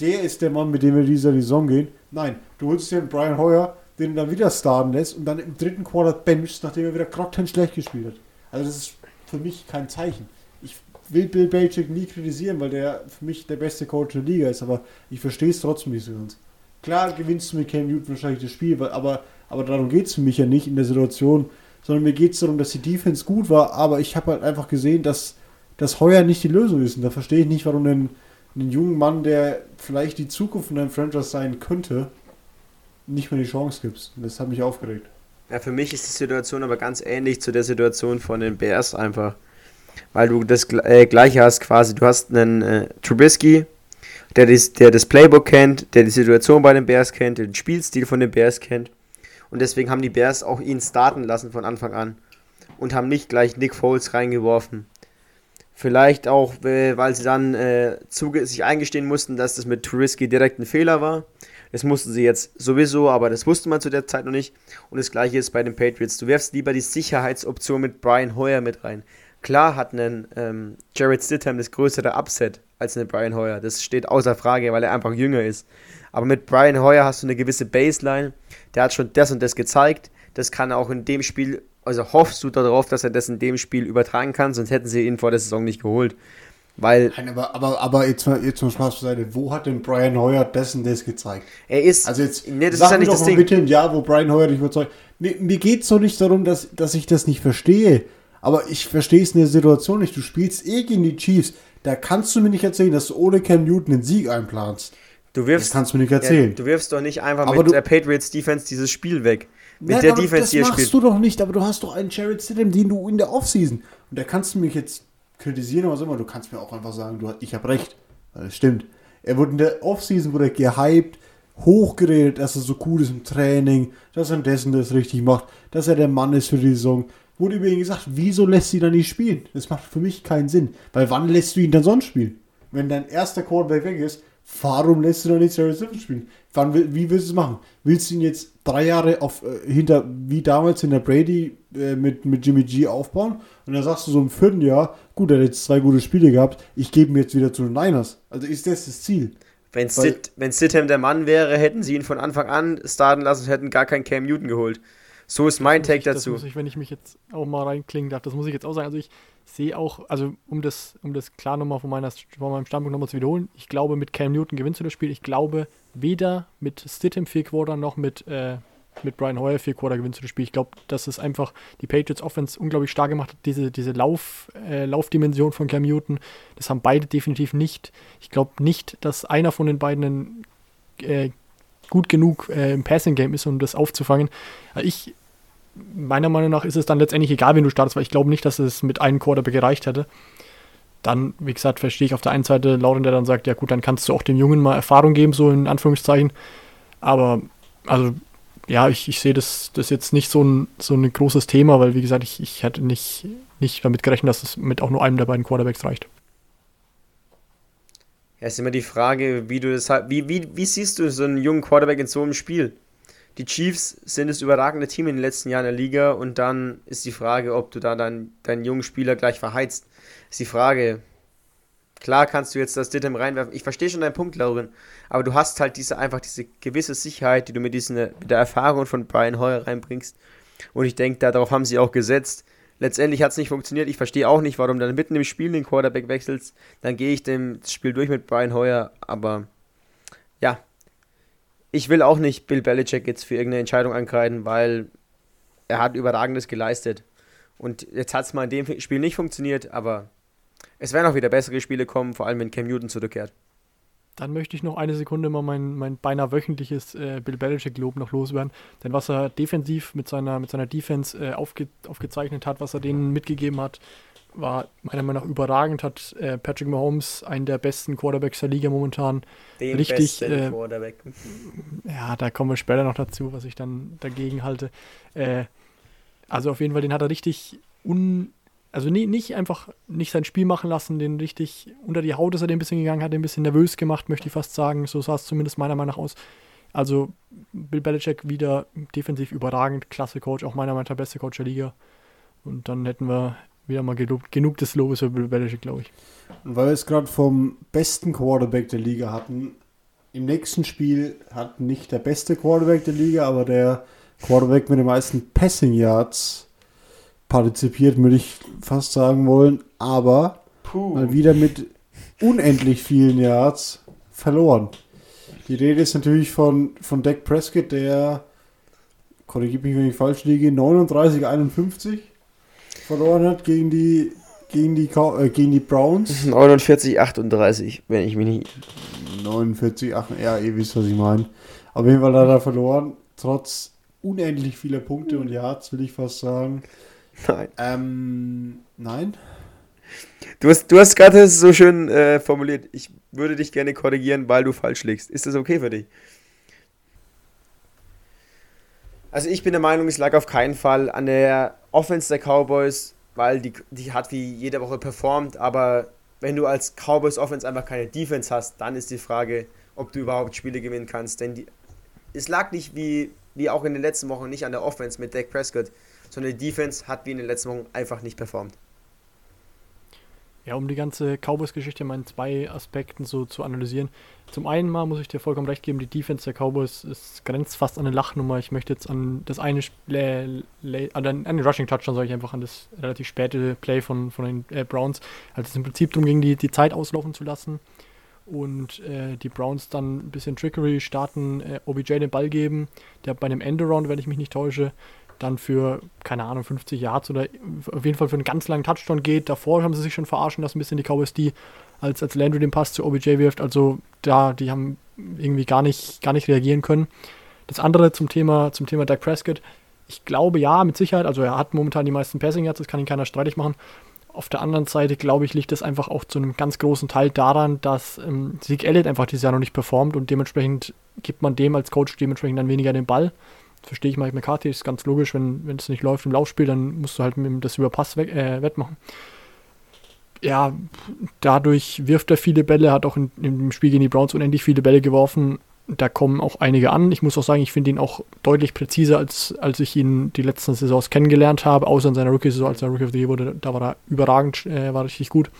[SPEAKER 4] der ist der Mann, mit dem wir dieser Saison gehen. Nein, du holst dir Brian Hoyer, den du dann wieder starten lässt und dann im dritten Quarter benchst, nachdem er wieder grottenschlecht schlecht gespielt hat. Also das ist für mich kein Zeichen. Ich will Bill Belichick nie kritisieren, weil der für mich der beste Coach der Liga ist, aber ich verstehe es trotzdem nicht so ganz. Klar gewinnst du mit Cam Newton wahrscheinlich das Spiel, aber, aber darum geht es für mich ja nicht in der Situation, sondern mir geht es darum, dass die Defense gut war, aber ich habe halt einfach gesehen, dass das Heuer nicht die Lösung ist. Und da verstehe ich nicht, warum ein, einen jungen Mann, der vielleicht die Zukunft von einem Franchise sein könnte, nicht mehr die Chance gibt. Das hat mich aufgeregt.
[SPEAKER 2] Ja, für mich ist die Situation aber ganz ähnlich zu der Situation von den Bears einfach. Weil du das äh, gleiche hast quasi. Du hast einen äh, Trubisky, der, dies, der das Playbook kennt, der die Situation bei den Bears kennt, der den Spielstil von den Bears kennt. Und deswegen haben die Bears auch ihn starten lassen von Anfang an. und haben nicht gleich Nick Foles reingeworfen. Vielleicht auch, äh, weil sie dann äh, sich eingestehen mussten, dass das mit Trubisky direkt ein Fehler war. Das mussten sie jetzt sowieso, aber das wusste man zu der Zeit noch nicht. Und das gleiche ist bei den Patriots. Du wirfst lieber die Sicherheitsoption mit Brian Hoyer mit rein. Klar hat ein ähm, Jared Stidham das größere Upset als ein Brian Hoyer. Das steht außer Frage, weil er einfach jünger ist. Aber mit Brian Hoyer hast du eine gewisse Baseline. Der hat schon das und das gezeigt. Das kann er auch in dem Spiel, also hoffst du darauf, dass er das in dem Spiel übertragen kann, sonst hätten sie ihn vor der Saison nicht geholt. Weil.
[SPEAKER 4] Nein, aber, aber, aber jetzt mal, jetzt mal Spaß zur Seite. Wo hat denn Brian Hoyer das und das gezeigt?
[SPEAKER 2] Er ist.
[SPEAKER 4] Also jetzt,
[SPEAKER 2] nee, das
[SPEAKER 4] sag
[SPEAKER 2] ist ja nicht
[SPEAKER 4] doch
[SPEAKER 2] das
[SPEAKER 4] mal
[SPEAKER 2] Ding.
[SPEAKER 4] bitte ein Jahr, wo Brian Hoyer dich überzeugt. Mir, mir geht es doch nicht darum, dass, dass ich das nicht verstehe. Aber ich verstehe es in der Situation nicht. Du spielst eh gegen die Chiefs. Da kannst du mir nicht erzählen, dass du ohne Cam Newton den Sieg einplanst.
[SPEAKER 2] Du wirfst,
[SPEAKER 4] Das kannst du mir nicht erzählen.
[SPEAKER 2] Ja, du wirfst doch nicht einfach
[SPEAKER 4] Aber
[SPEAKER 2] mit
[SPEAKER 4] du-
[SPEAKER 2] der Patriots Defense dieses Spiel weg. Mit
[SPEAKER 4] Nein,
[SPEAKER 2] der
[SPEAKER 4] aber
[SPEAKER 2] Defense,
[SPEAKER 4] das
[SPEAKER 2] die
[SPEAKER 4] machst
[SPEAKER 2] spielt.
[SPEAKER 4] du doch nicht, aber du hast doch einen Jared Stidham, den du in der Offseason. Und da kannst du mich jetzt kritisieren oder was immer. Du kannst mir auch einfach sagen, du, ich habe recht. Das stimmt. Er wurde in der Offseason wurde gehypt, hochgeredet, dass er so cool ist im Training, dass er dessen das richtig macht, dass er der Mann ist für die Saison. Wurde über ihn gesagt, wieso lässt du ihn dann nicht spielen? Das macht für mich keinen Sinn. Weil wann lässt du ihn dann sonst spielen? Wenn dein erster Quarterback weg ist, warum lässt du dann nicht Jared Stidham spielen? Wann, wie willst du es machen? Willst du ihn jetzt drei Jahre auf, äh, hinter, wie damals in der Brady äh, mit, mit Jimmy G aufbauen? Und dann sagst du so im vierten Jahr, gut, er hat jetzt zwei gute Spiele gehabt, ich gebe ihn jetzt wieder zu den Niners. Also ist das das Ziel?
[SPEAKER 2] Wenn,
[SPEAKER 4] Weil-
[SPEAKER 2] Sid, wenn Stidham der Mann wäre, hätten sie ihn von Anfang an starten lassen und hätten gar keinen Cam Newton geholt. So ist mein Take
[SPEAKER 3] ich, das
[SPEAKER 2] dazu.
[SPEAKER 3] muss ich, wenn ich mich jetzt auch mal reinklingen darf, das muss ich jetzt auch sagen. Also ich sehe auch, also um das, um das klar nochmal von, meiner, von meinem Standpunkt nochmal zu wiederholen, ich glaube, mit Cam Newton gewinnst du das Spiel. Ich glaube, weder mit Stidham vier Quarter noch mit, äh, mit Brian Hoyer vier Quarter gewinnst du das Spiel. Ich glaube, dass es einfach die Patriots Offense unglaublich stark gemacht hat. Diese, diese Lauf, äh, Laufdimension von Cam Newton, das haben beide definitiv nicht. Ich glaube nicht, dass einer von den beiden äh, gut genug äh, im Passing Game ist, um das aufzufangen. Also Ich meiner Meinung nach ist es dann letztendlich egal, wen du startest, weil ich glaube nicht, dass es mit einem Quarterback gereicht hätte. Dann, wie gesagt, verstehe ich auf der einen Seite Lauren, der dann sagt, ja gut, dann kannst du auch dem Jungen mal Erfahrung geben, so in Anführungszeichen. Aber, also, ja, ich, ich sehe das, das jetzt nicht so ein, so ein großes Thema, weil, wie gesagt, ich, ich hätte nicht, nicht damit gerechnet, dass es mit auch nur einem der beiden Quarterbacks reicht.
[SPEAKER 2] Ja, ist immer die Frage, wie du das halt, wie, wie, wie siehst du so einen jungen Quarterback in so einem Spiel? Die Chiefs sind das überragende Team in den letzten Jahren der Liga und dann ist die Frage, ob du da deinen, deinen jungen Spieler gleich verheizt. Ist die Frage. Klar kannst du jetzt das Dittem reinwerfen. Ich verstehe schon deinen Punkt, Lauren. Aber du hast halt diese einfach diese gewisse Sicherheit, die du mit, diesen, mit der Erfahrung von Brian Hoyer reinbringst. Und ich denke, darauf haben sie auch gesetzt. Letztendlich hat es nicht funktioniert. Ich verstehe auch nicht, warum du dann mitten im Spiel den Quarterback wechselst. Dann gehe ich dem Spiel durch mit Brian Hoyer. Aber ja, ich will auch nicht Bill Belichick jetzt für irgendeine Entscheidung ankreiden, weil er hat Überragendes geleistet. Und jetzt hat es mal in dem Spiel nicht funktioniert, aber es werden auch wieder bessere Spiele kommen, vor allem wenn Cam Newton zurückkehrt.
[SPEAKER 3] Dann möchte ich noch eine Sekunde mal mein, mein beinahe wöchentliches äh, Bill Belichick-Lob noch loswerden. Denn was er defensiv mit seiner, mit seiner Defense äh, aufge, aufgezeichnet hat, was er denen mitgegeben hat, war meiner Meinung nach überragend. Hat äh, Patrick Mahomes, einen der besten Quarterbacks der Liga momentan,
[SPEAKER 2] Den
[SPEAKER 3] Richtig, äh,
[SPEAKER 2] Quarterback.
[SPEAKER 3] ja, da kommen wir später noch dazu, was ich dann dagegen halte. Äh, also auf jeden Fall, den hat er richtig un. Also nie, nicht einfach nicht sein Spiel machen lassen, den richtig unter die Haut ist er den ein bisschen gegangen, hat den ein bisschen nervös gemacht, möchte ich fast sagen. So sah es zumindest meiner Meinung nach aus. Also Bill Belichick wieder defensiv überragend, klasse Coach, auch meiner Meinung nach der beste Coach der Liga. Und dann hätten wir wieder mal genug, genug des Lobes für Bill Belichick, glaube ich.
[SPEAKER 4] Und weil wir es gerade vom besten Quarterback der Liga hatten, im nächsten Spiel hat nicht der beste Quarterback der Liga, aber der Quarterback mit den meisten Passing Yards partizipiert, würde ich fast sagen wollen, aber mal wieder mit unendlich vielen Yards verloren. Die Rede ist natürlich von, von Dak Prescott, der, korrigiert mich, wenn ich falsch liege, 39-51 verloren hat gegen die, gegen die, äh, gegen die Browns.
[SPEAKER 2] 49, 38, wenn ich mich nicht.
[SPEAKER 4] 49, 8, ja, ihr wisst, was ich meine. Auf jeden Fall hat er verloren, trotz unendlich vieler Punkte und Yards, will ich fast sagen.
[SPEAKER 2] Nein.
[SPEAKER 4] Ähm, nein.
[SPEAKER 2] Du hast, du hast gerade so schön äh, formuliert. Ich würde dich gerne korrigieren, weil du falsch liegst. Ist das okay für dich? Also ich bin der Meinung, es lag auf keinen Fall an der Offense der Cowboys, weil die, die hat wie jede Woche performt, aber wenn du als Cowboys Offense einfach keine Defense hast, dann ist die Frage, ob du überhaupt Spiele gewinnen kannst. Denn die, es lag nicht wie, wie auch in den letzten Wochen nicht an der Offense mit Dak Prescott, sondern die Defense hat wie in den letzten Wochen einfach nicht performt.
[SPEAKER 3] Ja, um die ganze Cowboys-Geschichte mal in zwei Aspekten so zu analysieren. Zum einen mal muss ich dir vollkommen recht geben, die Defense der Cowboys ist, grenzt fast an eine Lachnummer. Ich möchte jetzt an das eine, äh, an den Rushing Touchdown, sage ich einfach, an das relativ späte Play von, von den äh, Browns, als es im Prinzip darum ging, die, die Zeit auslaufen zu lassen und äh, die Browns dann ein bisschen Trickery starten, äh, OBJ den Ball geben, der bei einem Endaround, wenn ich mich nicht täusche, dann für, keine Ahnung, 50 Yards oder auf jeden Fall für einen ganz langen Touchdown geht. Davor haben sie sich schon verarschen lassen, ein bisschen die Cowboys, die als, als Landry den Pass zu OBJ wirft. Also da, die haben irgendwie gar nicht, gar nicht reagieren können. Das andere zum Thema, zum Thema Dak Prescott. Ich glaube ja, mit Sicherheit. Also er hat momentan die meisten Passing Yards, das kann ihn keiner streitig machen. Auf der anderen Seite, glaube ich, liegt es einfach auch zu einem ganz großen Teil daran, dass ähm, Zeke Elliott einfach dieses Jahr noch nicht performt und dementsprechend gibt man dem als Coach dementsprechend dann weniger den Ball verstehe ich Mike McCarthy, ist ganz logisch, wenn, es nicht läuft im Laufspiel, dann musst du halt das über Pass weg, äh, wettmachen. Ja, dadurch wirft er viele Bälle, hat auch in, im Spiel gegen die Browns unendlich viele Bälle geworfen. Da kommen auch einige an. Ich muss auch sagen, ich finde ihn auch deutlich präziser, als, als ich ihn die letzten Saisons kennengelernt habe, außer in seiner Rookie-Saison, als er Rookie of the Year wurde. Da war er überragend, äh, war richtig gut.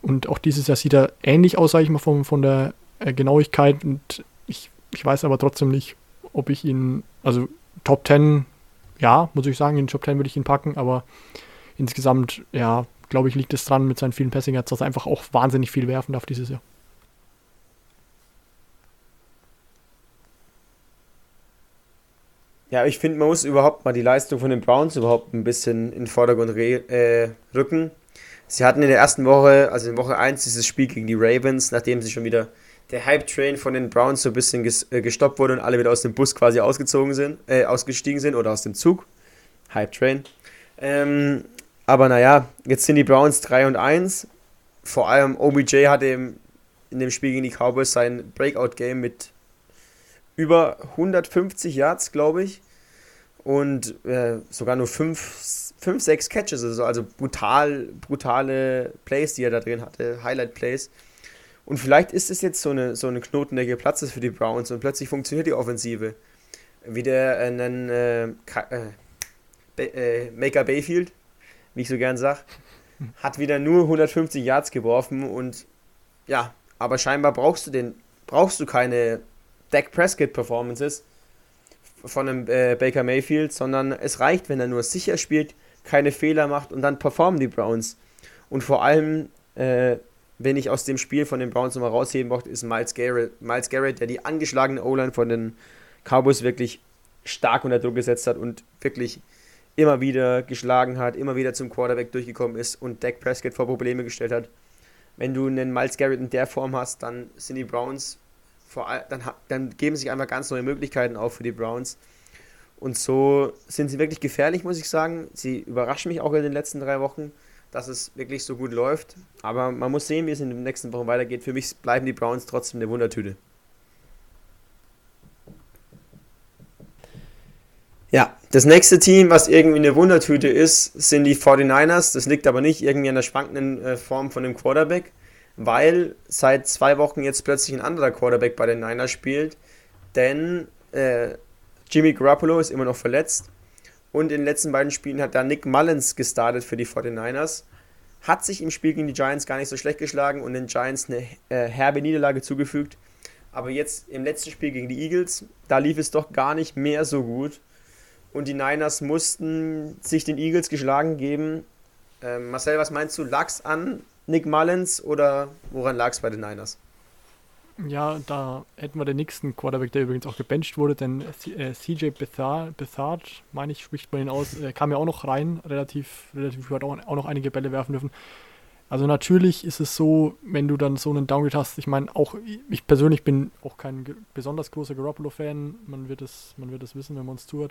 [SPEAKER 3] Und auch dieses Jahr sieht er ähnlich aus, sage ich mal, von, von der äh, Genauigkeit. Und ich, ich weiß aber trotzdem nicht, ob ich ihn, also Top 10, ja, muss ich sagen, in den Top 10 würde ich ihn packen, aber insgesamt, ja, glaube ich, liegt es dran mit seinen vielen Passing Yards, dass er einfach auch wahnsinnig viel werfen darf dieses Jahr.
[SPEAKER 2] Ja, ich finde, man muss überhaupt mal die Leistung von den Browns überhaupt ein bisschen in den Vordergrund äh, rücken. Sie hatten in der ersten Woche, also in Woche 1, dieses Spiel gegen die Ravens, nachdem sie schon wieder der Hype-Train von den Browns so ein bisschen äh, gestoppt wurde und alle wieder aus dem Bus quasi ausgezogen sind, äh, ausgestiegen sind oder aus dem Zug. Hype-Train. Ähm, aber naja, jetzt sind die Browns 3 und 1. Vor allem OBJ hatte im, in dem Spiel gegen die Cowboys sein Breakout-Game mit über 150 Yards, glaube ich. Und äh, sogar nur 5, 5, 6 Catches, also, also brutal, brutale Plays, die er da drin hatte, Highlight-Plays. Und vielleicht ist es jetzt so eine, so eine Knoten, der geplatzt ist für die Browns und plötzlich funktioniert die Offensive. Wie der äh, einen äh, äh, Maker Bayfield, wie ich so gern sage, hat wieder nur 150 Yards geworfen und ja, aber scheinbar brauchst du den, brauchst du keine Dak Prescott Performances von einem äh, Baker Mayfield, sondern es reicht, wenn er nur sicher spielt, keine Fehler macht und dann performen die Browns. Und vor allem äh, wenn ich aus dem Spiel von den Browns nochmal rausheben möchte, ist Miles Garrett, Miles Garrett, der die angeschlagene O-Line von den Cowboys wirklich stark unter Druck gesetzt hat und wirklich immer wieder geschlagen hat, immer wieder zum Quarterback durchgekommen ist und Dak Prescott vor Probleme gestellt hat. Wenn du einen Miles Garrett in der Form hast, dann sind die Browns vor dann, dann geben sich einfach ganz neue Möglichkeiten auf für die Browns. Und so sind sie wirklich gefährlich, muss ich sagen. Sie überraschen mich auch in den letzten drei Wochen dass es wirklich so gut läuft. Aber man muss sehen, wie es in den nächsten Wochen weitergeht. Für mich bleiben die Browns trotzdem eine Wundertüte. Ja, das nächste Team, was irgendwie eine Wundertüte ist, sind die 49ers. Das liegt aber nicht irgendwie an der schwankenden äh, Form von dem Quarterback, weil seit zwei Wochen jetzt plötzlich ein anderer Quarterback bei den Niners spielt. Denn äh, Jimmy Garoppolo ist immer noch verletzt und in den letzten beiden Spielen hat da Nick Mullins gestartet für die 49ers. Hat sich im Spiel gegen die Giants gar nicht so schlecht geschlagen und den Giants eine äh, herbe Niederlage zugefügt. Aber jetzt im letzten Spiel gegen die Eagles, da lief es doch gar nicht mehr so gut. Und die Niners mussten sich den Eagles geschlagen geben. Ähm, Marcel, was meinst du? Lag es an Nick Mullins oder woran lag es bei den Niners?
[SPEAKER 3] Ja, da hätten wir den nächsten Quarterback, der übrigens auch gebencht wurde, denn äh, CJ Bethard, Bethard, meine ich, spricht man ihn aus, äh, kam ja auch noch rein, relativ, relativ hat auch, auch noch einige Bälle werfen dürfen. Also natürlich ist es so, wenn du dann so einen Downgrade hast, ich meine, auch ich persönlich bin auch kein besonders großer Garoppolo-Fan, man wird es, man wird es wissen, wenn man es tut.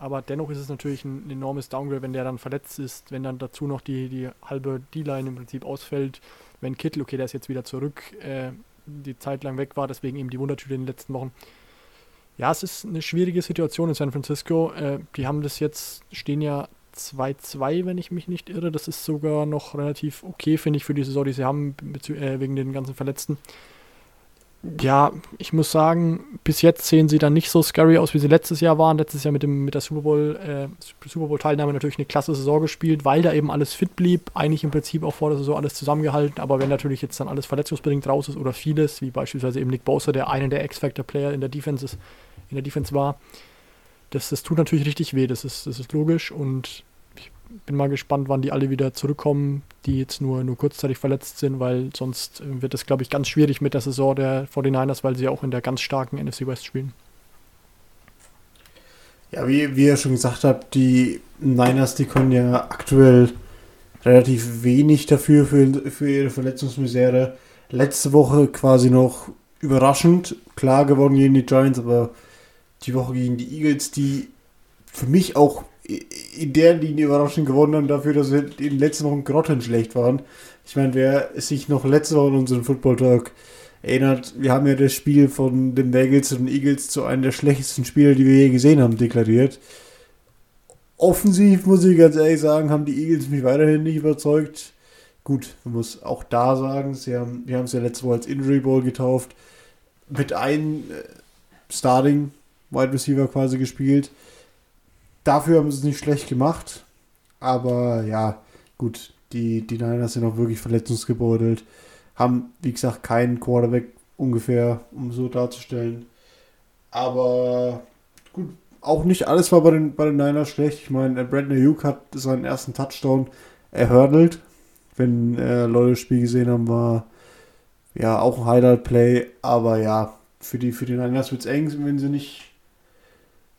[SPEAKER 3] Aber dennoch ist es natürlich ein enormes Downgrade, wenn der dann verletzt ist, wenn dann dazu noch die, die halbe D-Line im Prinzip ausfällt, wenn Kittel, okay, der ist jetzt wieder zurück, äh, die Zeit lang weg war, deswegen eben die Wundertüte in den letzten Wochen. Ja, es ist eine schwierige Situation in San Francisco. Äh, die haben das jetzt, stehen ja 2-2, wenn ich mich nicht irre. Das ist sogar noch relativ okay, finde ich, für die Saison, die sie haben, äh, wegen den ganzen Verletzten. Ja, ich muss sagen, bis jetzt sehen sie dann nicht so scary aus, wie sie letztes Jahr waren. Letztes Jahr mit, dem, mit der äh, Super Bowl-Teilnahme natürlich eine klasse Saison gespielt, weil da eben alles fit blieb. Eigentlich im Prinzip auch vor der Saison alles zusammengehalten. Aber wenn natürlich jetzt dann alles verletzungsbedingt raus ist oder vieles, wie beispielsweise eben Nick Bosa, der einer der X-Factor-Player in der Defense in der Defense war, das, das tut natürlich richtig weh. Das ist, das ist logisch und bin mal gespannt, wann die alle wieder zurückkommen, die jetzt nur, nur kurzzeitig verletzt sind, weil sonst äh, wird es, glaube ich, ganz schwierig mit der Saison der 49ers, weil sie auch in der ganz starken NFC West spielen.
[SPEAKER 4] Ja, wie, wie ihr schon gesagt habt, die Niners, die können ja aktuell relativ wenig dafür für, für ihre Verletzungsmisere. Letzte Woche quasi noch überraschend klar geworden gegen die Giants, aber die Woche gegen die Eagles, die für mich auch in der Linie überraschend gewonnen haben, dafür, dass sie in den letzten Wochen grottenschlecht waren. Ich meine, wer sich noch letzte Woche in unseren Football Talk erinnert, wir haben ja das Spiel von den Bengals und den Eagles zu einem der schlechtesten Spiele, die wir je gesehen haben, deklariert. Offensiv, muss ich ganz ehrlich sagen, haben die Eagles mich weiterhin nicht überzeugt. Gut, man muss auch da sagen, sie haben, wir haben es ja letzte Woche als Injury Bowl getauft, mit einem äh, Starting Wide Receiver quasi gespielt. Dafür haben sie es nicht schlecht gemacht. Aber ja, gut, die, die Niners sind auch wirklich verletzungsgebeutelt. Haben, wie gesagt, keinen Quarterback ungefähr, um so darzustellen. Aber gut, auch nicht alles war bei den, bei den Niners schlecht. Ich meine, Brandon Ayuk hat seinen ersten Touchdown erhördelt. Wenn äh, Leute das Spiel gesehen haben, war ja auch ein Highlight-Play. Aber ja, für die, für die Niners wird es eng, wenn sie nicht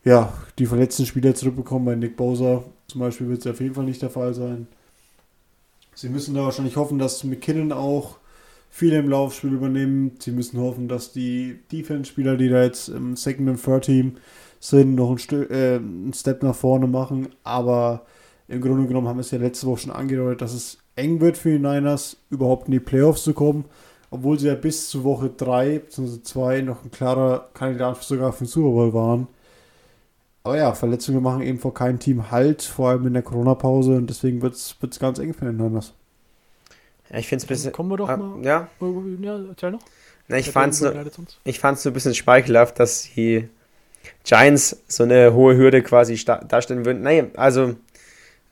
[SPEAKER 4] ja, die verletzten Spieler zurückbekommen. Bei Nick Bowser zum Beispiel wird es auf jeden Fall nicht der Fall sein. Sie müssen da wahrscheinlich hoffen, dass McKinnon auch viel im Laufspiel übernimmt. Sie müssen hoffen, dass die Defense-Spieler, die da jetzt im Second- und Third-Team sind, noch ein, Stück, äh, einen Step nach vorne machen. Aber im Grunde genommen haben wir es ja letzte Woche schon angedeutet, dass es eng wird für die Niners, überhaupt in die Playoffs zu kommen. Obwohl sie ja bis zu Woche 3 bzw. 2 noch ein klarer Kandidat sogar für den Super Bowl waren. Aber ja, Verletzungen machen eben vor keinem Team Halt, vor allem in der Corona-Pause und deswegen wird es ganz eng für den Niners.
[SPEAKER 2] Ja, ich finde es ein bisschen.
[SPEAKER 3] Kommen wir doch
[SPEAKER 2] ah,
[SPEAKER 3] mal.
[SPEAKER 2] Ja.
[SPEAKER 3] Ja, erzähl noch.
[SPEAKER 2] Na, ich fand es ich fand's so ein bisschen speichelhaft, dass die Giants so eine hohe Hürde quasi darstellen würden. Nein, also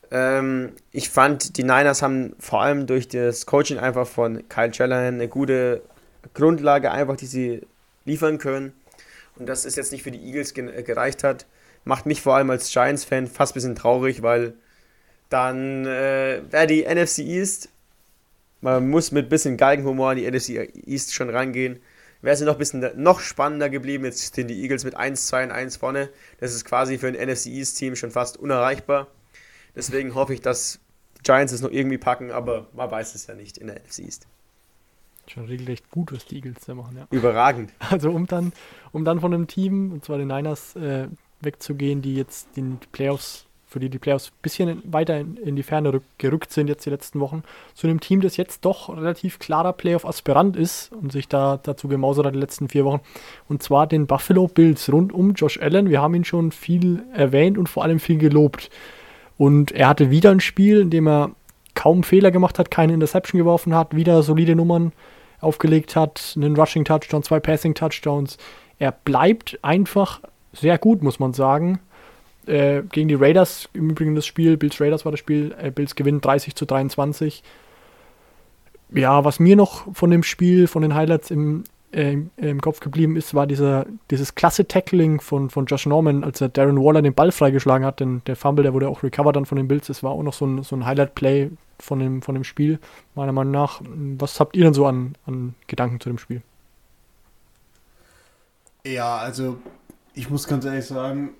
[SPEAKER 2] ähm, ich fand, die Niners haben vor allem durch das Coaching einfach von Kyle Shanahan eine gute Grundlage, einfach, die sie liefern können. Und dass es jetzt nicht für die Eagles gereicht hat, macht mich vor allem als Giants-Fan fast ein bisschen traurig, weil dann äh, wäre die NFC East, man muss mit ein bisschen Galgenhumor an die NFC East schon rangehen, wäre sie noch ein bisschen noch spannender geblieben. Jetzt sind die Eagles mit 1, 2 und 1 vorne. Das ist quasi für ein NFC East-Team schon fast unerreichbar. Deswegen hoffe ich, dass die Giants es noch irgendwie packen, aber man weiß es ja nicht in der NFC East.
[SPEAKER 3] Schon regelrecht gut, was die Eagles da machen, ja.
[SPEAKER 2] Überragend.
[SPEAKER 3] Also um dann, um dann von einem Team, und zwar den Niners, äh, wegzugehen, die jetzt den Playoffs, für die die Playoffs ein bisschen weiter in, in die Ferne gerückt sind jetzt die letzten Wochen, zu einem Team, das jetzt doch relativ klarer Playoff-Aspirant ist und sich da dazu gemausert hat die letzten vier Wochen. Und zwar den Buffalo Bills rund um Josh Allen. Wir haben ihn schon viel erwähnt und vor allem viel gelobt. Und er hatte wieder ein Spiel, in dem er kaum Fehler gemacht hat, keine Interception geworfen hat, wieder solide Nummern aufgelegt hat, einen Rushing Touchdown, zwei Passing Touchdowns. Er bleibt einfach sehr gut, muss man sagen. Äh, gegen die Raiders, im Übrigen das Spiel, Bills Raiders war das Spiel, äh, Bills gewinnen 30 zu 23. Ja, was mir noch von dem Spiel, von den Highlights im, äh, im Kopf geblieben ist, war dieser, dieses klasse Tackling von, von Josh Norman, als er Darren Waller den Ball freigeschlagen hat. Denn der Fumble, der wurde auch recovered dann von den Bills. Das war auch noch so ein, so ein Highlight-Play von dem, von dem Spiel, meiner Meinung nach. Was habt ihr denn so an, an Gedanken zu dem Spiel?
[SPEAKER 4] Ja, also ich muss ganz ehrlich sagen,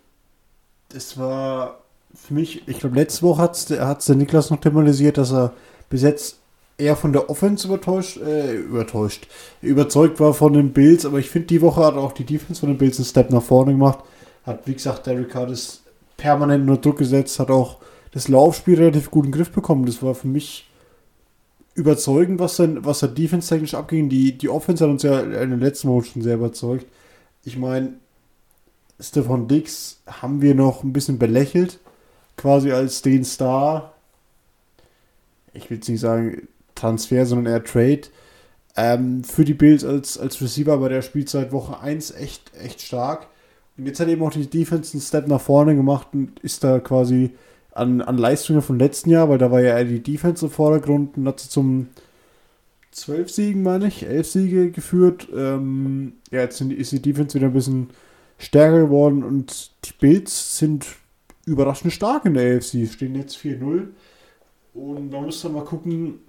[SPEAKER 4] es war für mich, ich glaube, letzte Woche hat es der Niklas noch thematisiert, dass er bis jetzt eher von der Offense übertäuscht, äh, übertäuscht, überzeugt war von den Bills, aber ich finde, die Woche hat auch die Defense von den Bills einen Step nach vorne gemacht. Hat, wie gesagt, Derek Hardis permanent unter Druck gesetzt, hat auch das Laufspiel relativ gut in den Griff bekommen. Das war für mich überzeugend, was dann, was da defense-technisch abging. Die, die Offense hat uns ja in den letzten Wochen schon sehr überzeugt. Ich meine, Stefan Dix haben wir noch ein bisschen belächelt, quasi als den Star. Ich will jetzt nicht sagen Transfer, sondern eher Trade. Ähm, für die Bills als, als Receiver bei der Spielzeit Woche 1 echt, echt stark. Und jetzt hat eben auch die Defense einen Step nach vorne gemacht und ist da quasi an, an Leistungen vom letzten Jahr, weil da war ja eher die Defense im Vordergrund und hat sie zum zwölf Siegen, meine ich, elf Siege geführt. Ähm, ja, jetzt ist die Defense wieder ein bisschen stärker geworden und die Bills sind überraschend stark in der AFC, stehen jetzt 4-0. Und man muss dann mal gucken,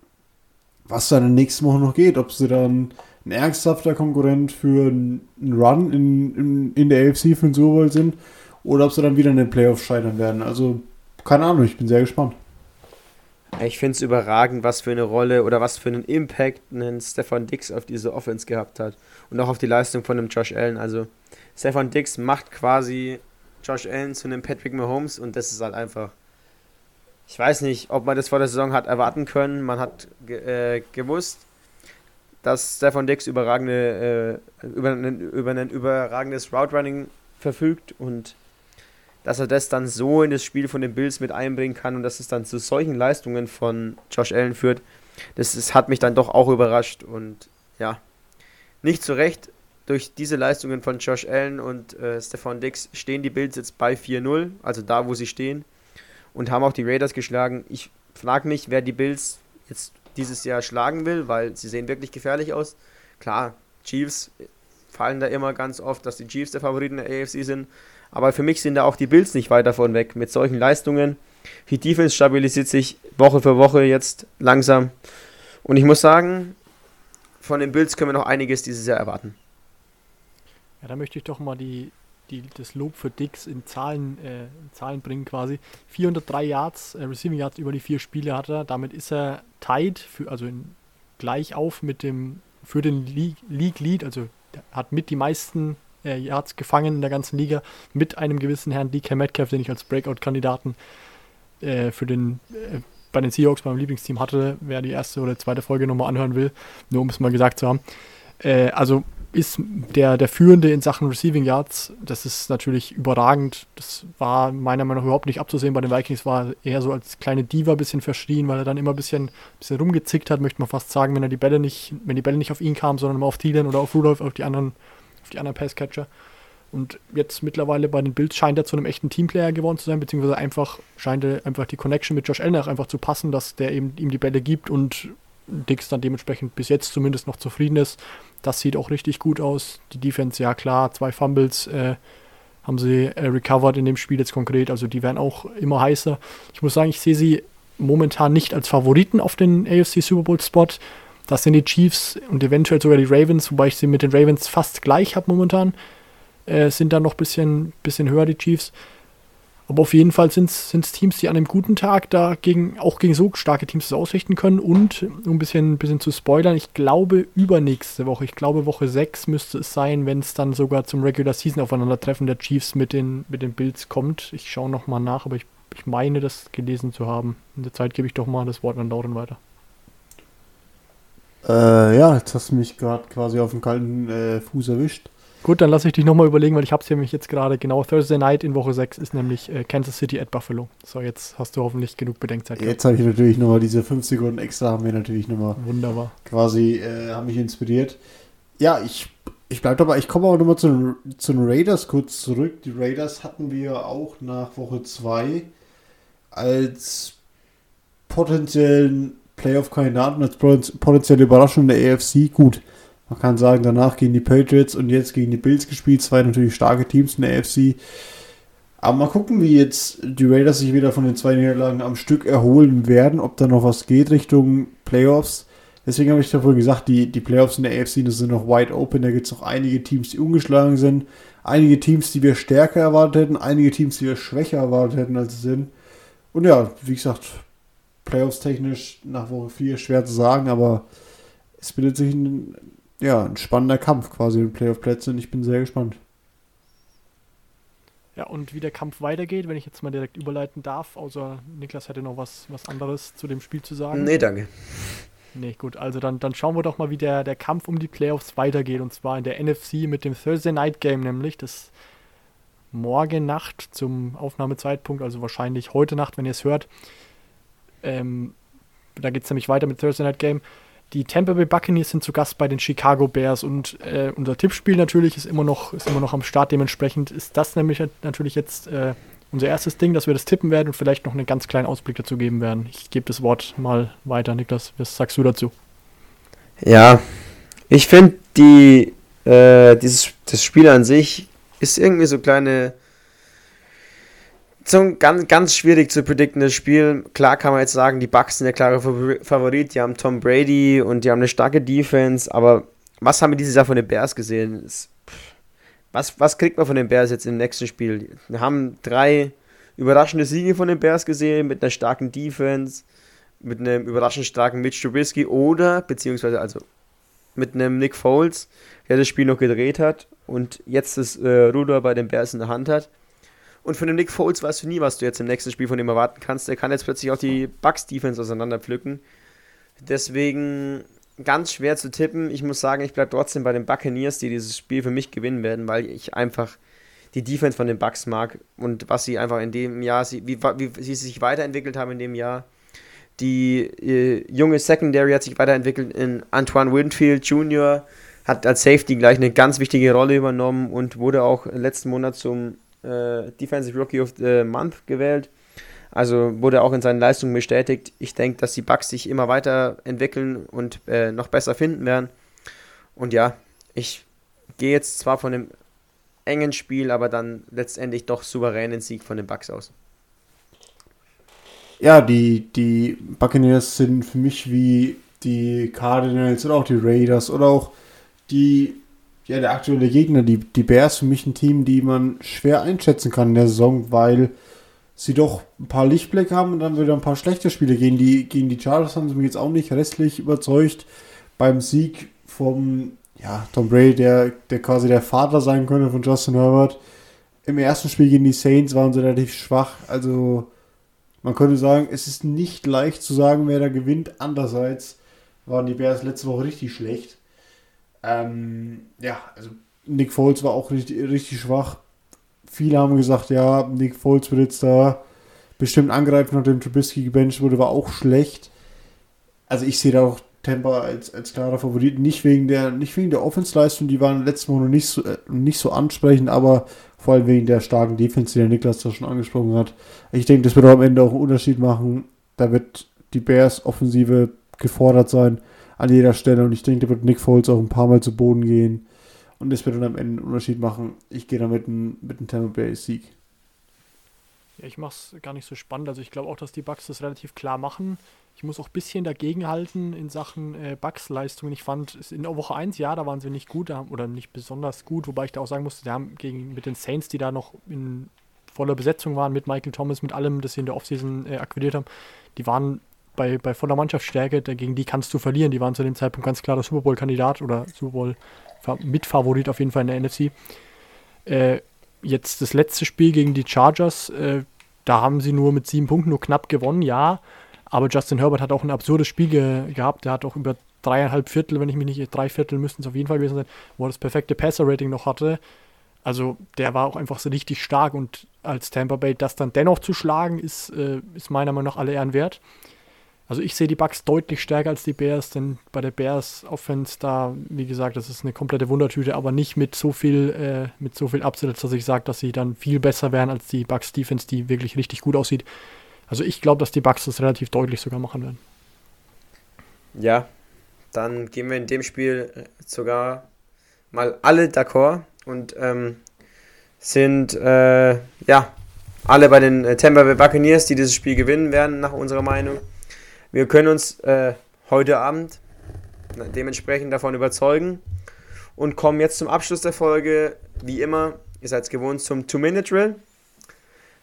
[SPEAKER 4] was da in den nächsten Wochen noch geht. Ob sie dann ein ernsthafter Konkurrent für einen Run in, in, in der AFC für den Super Bowl sind oder ob sie dann wieder in den Playoffs scheitern werden. Also, keine Ahnung, ich bin sehr gespannt.
[SPEAKER 2] Ich finde es überragend, was für eine Rolle oder was für einen Impact ein Stefan Dix auf diese Offense gehabt hat. Und auch auf die Leistung von einem Josh Allen. Also, Stefan Dix macht quasi Josh Allen zu einem Patrick Mahomes und das ist halt einfach. Ich weiß nicht, ob man das vor der Saison hat erwarten können. Man hat äh, gewusst, dass Stefan Dix überragende, äh, über, einen, über ein überragendes Route Running verfügt und dass er das dann so in das Spiel von den Bills mit einbringen kann und dass es dann zu solchen Leistungen von Josh Allen führt, das, das hat mich dann doch auch überrascht und ja, nicht zu Recht. Durch diese Leistungen von Josh Allen und äh, Stefan Dix stehen die Bills jetzt bei 4-0, also da, wo sie stehen, und haben auch die Raiders geschlagen. Ich frage mich, wer die Bills jetzt dieses Jahr schlagen will, weil sie sehen wirklich gefährlich aus. Klar, Chiefs fallen da immer ganz oft, dass die Chiefs der Favoriten der AFC sind. Aber für mich sind da auch die Bills nicht weit davon weg. Mit solchen Leistungen. Die Defense stabilisiert sich Woche für Woche jetzt langsam. Und ich muss sagen, von den Bills können wir noch einiges dieses Jahr erwarten.
[SPEAKER 3] Ja, da möchte ich doch mal die, die, das Lob für Dix in Zahlen, äh, in Zahlen bringen quasi. 403 Yards, äh, Receiving Yards über die vier Spiele hat er. Damit ist er tight, für, also in, gleich auf mit dem, für den League, League Lead, also hat mit die meisten äh, Yards gefangen in der ganzen Liga, mit einem gewissen Herrn DK Metcalf, den ich als Breakout-Kandidaten äh, für den äh, bei den Seahawks beim Lieblingsteam hatte, wer die erste oder zweite Folge nochmal anhören will, nur um es mal gesagt zu haben. Äh, also ist der, der Führende in Sachen Receiving Yards. Das ist natürlich überragend. Das war meiner Meinung nach überhaupt nicht abzusehen. Bei den Vikings war er eher so als kleine Diva ein bisschen verschrien, weil er dann immer ein bisschen, bisschen rumgezickt hat, möchte man fast sagen, wenn er die Bälle nicht, wenn die Bälle nicht auf ihn kamen, sondern immer auf Thielen oder auf Rudolph, auf die anderen, auf die anderen Passcatcher. Und jetzt mittlerweile bei den Bills scheint er zu einem echten Teamplayer geworden zu sein, beziehungsweise einfach scheint er einfach die Connection mit Josh Allen einfach zu passen, dass der eben ihm die Bälle gibt und Dix dann dementsprechend bis jetzt zumindest noch zufrieden ist. Das sieht auch richtig gut aus. Die Defense, ja klar, zwei Fumbles äh, haben sie äh, recovered in dem Spiel jetzt konkret. Also die werden auch immer heißer. Ich muss sagen, ich sehe sie momentan nicht als Favoriten auf den AFC Super Bowl Spot. Das sind die Chiefs und eventuell sogar die Ravens, wobei ich sie mit den Ravens fast gleich habe momentan. Äh, sind da noch ein bisschen, bisschen höher, die Chiefs. Aber auf jeden Fall sind es Teams, die an einem guten Tag da gegen, auch gegen so starke Teams ausrichten können. Und, um ein bisschen, bisschen zu spoilern, ich glaube übernächste Woche, ich glaube Woche 6 müsste es sein, wenn es dann sogar zum Regular Season Aufeinandertreffen der Chiefs mit den, mit den Bills kommt. Ich schaue nochmal nach, aber ich, ich meine, das gelesen zu haben. In der Zeit gebe ich doch mal das Wort an Lauren weiter.
[SPEAKER 4] Äh, ja, jetzt hast du mich gerade quasi auf dem kalten äh, Fuß erwischt.
[SPEAKER 3] Gut, dann lasse ich dich nochmal überlegen, weil ich habe es nämlich jetzt gerade genau. Thursday Night in Woche 6 ist nämlich äh, Kansas City at Buffalo. So, jetzt hast du hoffentlich genug Bedenkzeit.
[SPEAKER 4] Gehabt. Jetzt habe ich natürlich nochmal diese 5 Sekunden extra, haben wir natürlich nochmal.
[SPEAKER 3] Wunderbar.
[SPEAKER 4] Quasi, äh, haben mich inspiriert. Ja, ich, ich bleibe dabei. Ich komme aber nochmal zu, den, zu den Raiders kurz zurück. Die Raiders hatten wir auch nach Woche 2 als potenziellen Playoff-Kandidaten, als potenzielle Überraschung der AFC. Gut man kann sagen, danach gegen die Patriots und jetzt gegen die Bills gespielt. Zwei natürlich starke Teams in der AFC. Aber mal gucken, wie jetzt die Raiders sich wieder von den zwei Niederlagen am Stück erholen werden, ob da noch was geht Richtung Playoffs. Deswegen habe ich davor gesagt, die, die Playoffs in der AFC sind noch wide open. Da gibt es noch einige Teams, die ungeschlagen sind. Einige Teams, die wir stärker erwartet hätten. Einige Teams, die wir schwächer erwartet hätten, als sie sind. Und ja, wie gesagt, Playoffs technisch nach Woche 4 schwer zu sagen, aber es bildet sich ein ja, ein spannender Kampf quasi in Playoff-Plätze und ich bin sehr gespannt.
[SPEAKER 3] Ja, und wie der Kampf weitergeht, wenn ich jetzt mal direkt überleiten darf, außer Niklas hätte noch was, was anderes zu dem Spiel zu sagen.
[SPEAKER 2] Nee, danke.
[SPEAKER 3] Nee, gut, also dann, dann schauen wir doch mal, wie der, der Kampf um die Playoffs weitergeht. Und zwar in der NFC mit dem Thursday Night Game nämlich. Das morgen Nacht zum Aufnahmezeitpunkt, also wahrscheinlich heute Nacht, wenn ihr es hört. Ähm, da geht es nämlich weiter mit Thursday Night Game. Die Tampa Bay Buccaneers sind zu Gast bei den Chicago Bears und äh, unser Tippspiel natürlich ist immer noch, ist immer noch am Start. Dementsprechend ist das nämlich natürlich jetzt äh, unser erstes Ding, dass wir das tippen werden und vielleicht noch einen ganz kleinen Ausblick dazu geben werden. Ich gebe das Wort mal weiter, Niklas. Was sagst du dazu?
[SPEAKER 2] Ja, ich finde die äh, das Spiel an sich ist irgendwie so kleine ein ganz, ganz schwierig zu prediktendes Spiel. Klar kann man jetzt sagen, die Bucks sind der klare Favorit, die haben Tom Brady und die haben eine starke Defense, aber was haben wir dieses Jahr von den Bears gesehen? Was, was kriegt man von den Bears jetzt im nächsten Spiel? Wir haben drei überraschende Siege von den Bears gesehen mit einer starken Defense, mit einem überraschend starken Mitch Trubisky oder, beziehungsweise also mit einem Nick Foles, der das Spiel noch gedreht hat und jetzt das äh, Ruder bei den Bears in der Hand hat. Und von dem Nick Foles weißt du nie, was du jetzt im nächsten Spiel von ihm erwarten kannst. Der kann jetzt plötzlich auch die Bucks-Defense auseinanderpflücken. Deswegen ganz schwer zu tippen. Ich muss sagen, ich bleibe trotzdem bei den Buccaneers, die dieses Spiel für mich gewinnen werden, weil ich einfach die Defense von den Bucks mag und was sie einfach in dem Jahr, wie, wie sie sich weiterentwickelt haben in dem Jahr. Die äh, junge Secondary hat sich weiterentwickelt in Antoine Winfield Jr., hat als Safety gleich eine ganz wichtige Rolle übernommen und wurde auch letzten Monat zum äh, Defensive Rookie of the Month gewählt. Also wurde auch in seinen Leistungen bestätigt. Ich denke, dass die Bugs sich immer weiter entwickeln und äh, noch besser finden werden. Und ja, ich gehe jetzt zwar von einem engen Spiel, aber dann letztendlich doch souveränen Sieg von den Bugs aus.
[SPEAKER 4] Ja, die, die Buccaneers sind für mich wie die Cardinals oder auch die Raiders oder auch die ja, der aktuelle Gegner, die, die Bears, für mich ein Team, die man schwer einschätzen kann in der Saison, weil sie doch ein paar Lichtblicke haben und dann wieder ein paar schlechte Spiele gegen die, gegen die Chargers haben sie mich jetzt auch nicht restlich überzeugt. Beim Sieg vom ja, Tom Brady, der, der quasi der Vater sein könnte von Justin Herbert. Im ersten Spiel gegen die Saints waren sie relativ schwach. Also man könnte sagen, es ist nicht leicht zu sagen, wer da gewinnt. Andererseits waren die Bears letzte Woche richtig schlecht. Ähm, ja, also Nick Foles war auch richtig, richtig schwach. Viele haben gesagt, ja, Nick Foles wird jetzt da bestimmt angreifen, nachdem Trubisky gebencht wurde, war auch schlecht. Also ich sehe da auch Tampa als, als klarer Favorit, nicht wegen der, nicht wegen der Offensleistung, die waren letztes Mal noch nicht so, äh, nicht so ansprechend, aber vor allem wegen der starken Defense, die der Niklas da schon angesprochen hat. Ich denke, das wird auch am Ende auch einen Unterschied machen. Da wird die Bears Offensive gefordert sein an jeder Stelle. Und ich denke, da wird Nick Foles auch ein paar Mal zu Boden gehen. Und das wird dann am Ende einen Unterschied machen. Ich gehe da mit einem, Tampa Bay Sieg.
[SPEAKER 3] Ja, ich mache es gar nicht so spannend. Also ich glaube auch, dass die Bucks das relativ klar machen. Ich muss auch ein bisschen dagegenhalten in Sachen äh, Bucks-Leistungen. Ich fand, in der Woche 1, ja, da waren sie nicht gut oder nicht besonders gut, wobei ich da auch sagen musste, die haben gegen, mit den Saints, die da noch in voller Besetzung waren, mit Michael Thomas, mit allem, das sie in der Offseason äh, akquiriert haben, die waren bei, bei voller Mannschaftsstärke, gegen die kannst du verlieren. Die waren zu dem Zeitpunkt ganz klar der Super Bowl-Kandidat oder Super Bowl-Mitfavorit auf jeden Fall in der NFC. Äh, jetzt das letzte Spiel gegen die Chargers, äh, da haben sie nur mit sieben Punkten nur knapp gewonnen, ja. Aber Justin Herbert hat auch ein absurdes Spiel ge gehabt. Der hat auch über dreieinhalb Viertel, wenn ich mich nicht, drei Viertel müssten es auf jeden Fall gewesen sein, wo er das perfekte Passer-Rating noch hatte. Also der war auch einfach so richtig stark und als Tampa Bay das dann dennoch zu schlagen, ist, äh, ist meiner Meinung nach alle Ehren wert. Also ich sehe die Bucks deutlich stärker als die Bears, denn bei der Bears Offense da, wie gesagt, das ist eine komplette Wundertüte, aber nicht mit so viel, äh, mit so viel Upsets, dass ich sage, dass sie dann viel besser wären als die Bucks Defense, die wirklich richtig gut aussieht. Also ich glaube, dass die Bucks das relativ deutlich sogar machen werden.
[SPEAKER 2] Ja, dann gehen wir in dem Spiel äh, sogar mal alle d'accord und ähm, sind äh, ja alle bei den äh, Tampa Bay Buccaneers, die dieses Spiel gewinnen werden, nach unserer Meinung. Wir können uns äh, heute Abend dementsprechend davon überzeugen und kommen jetzt zum Abschluss der Folge. Wie immer, ihr seid gewohnt zum Two-Minute-Drill.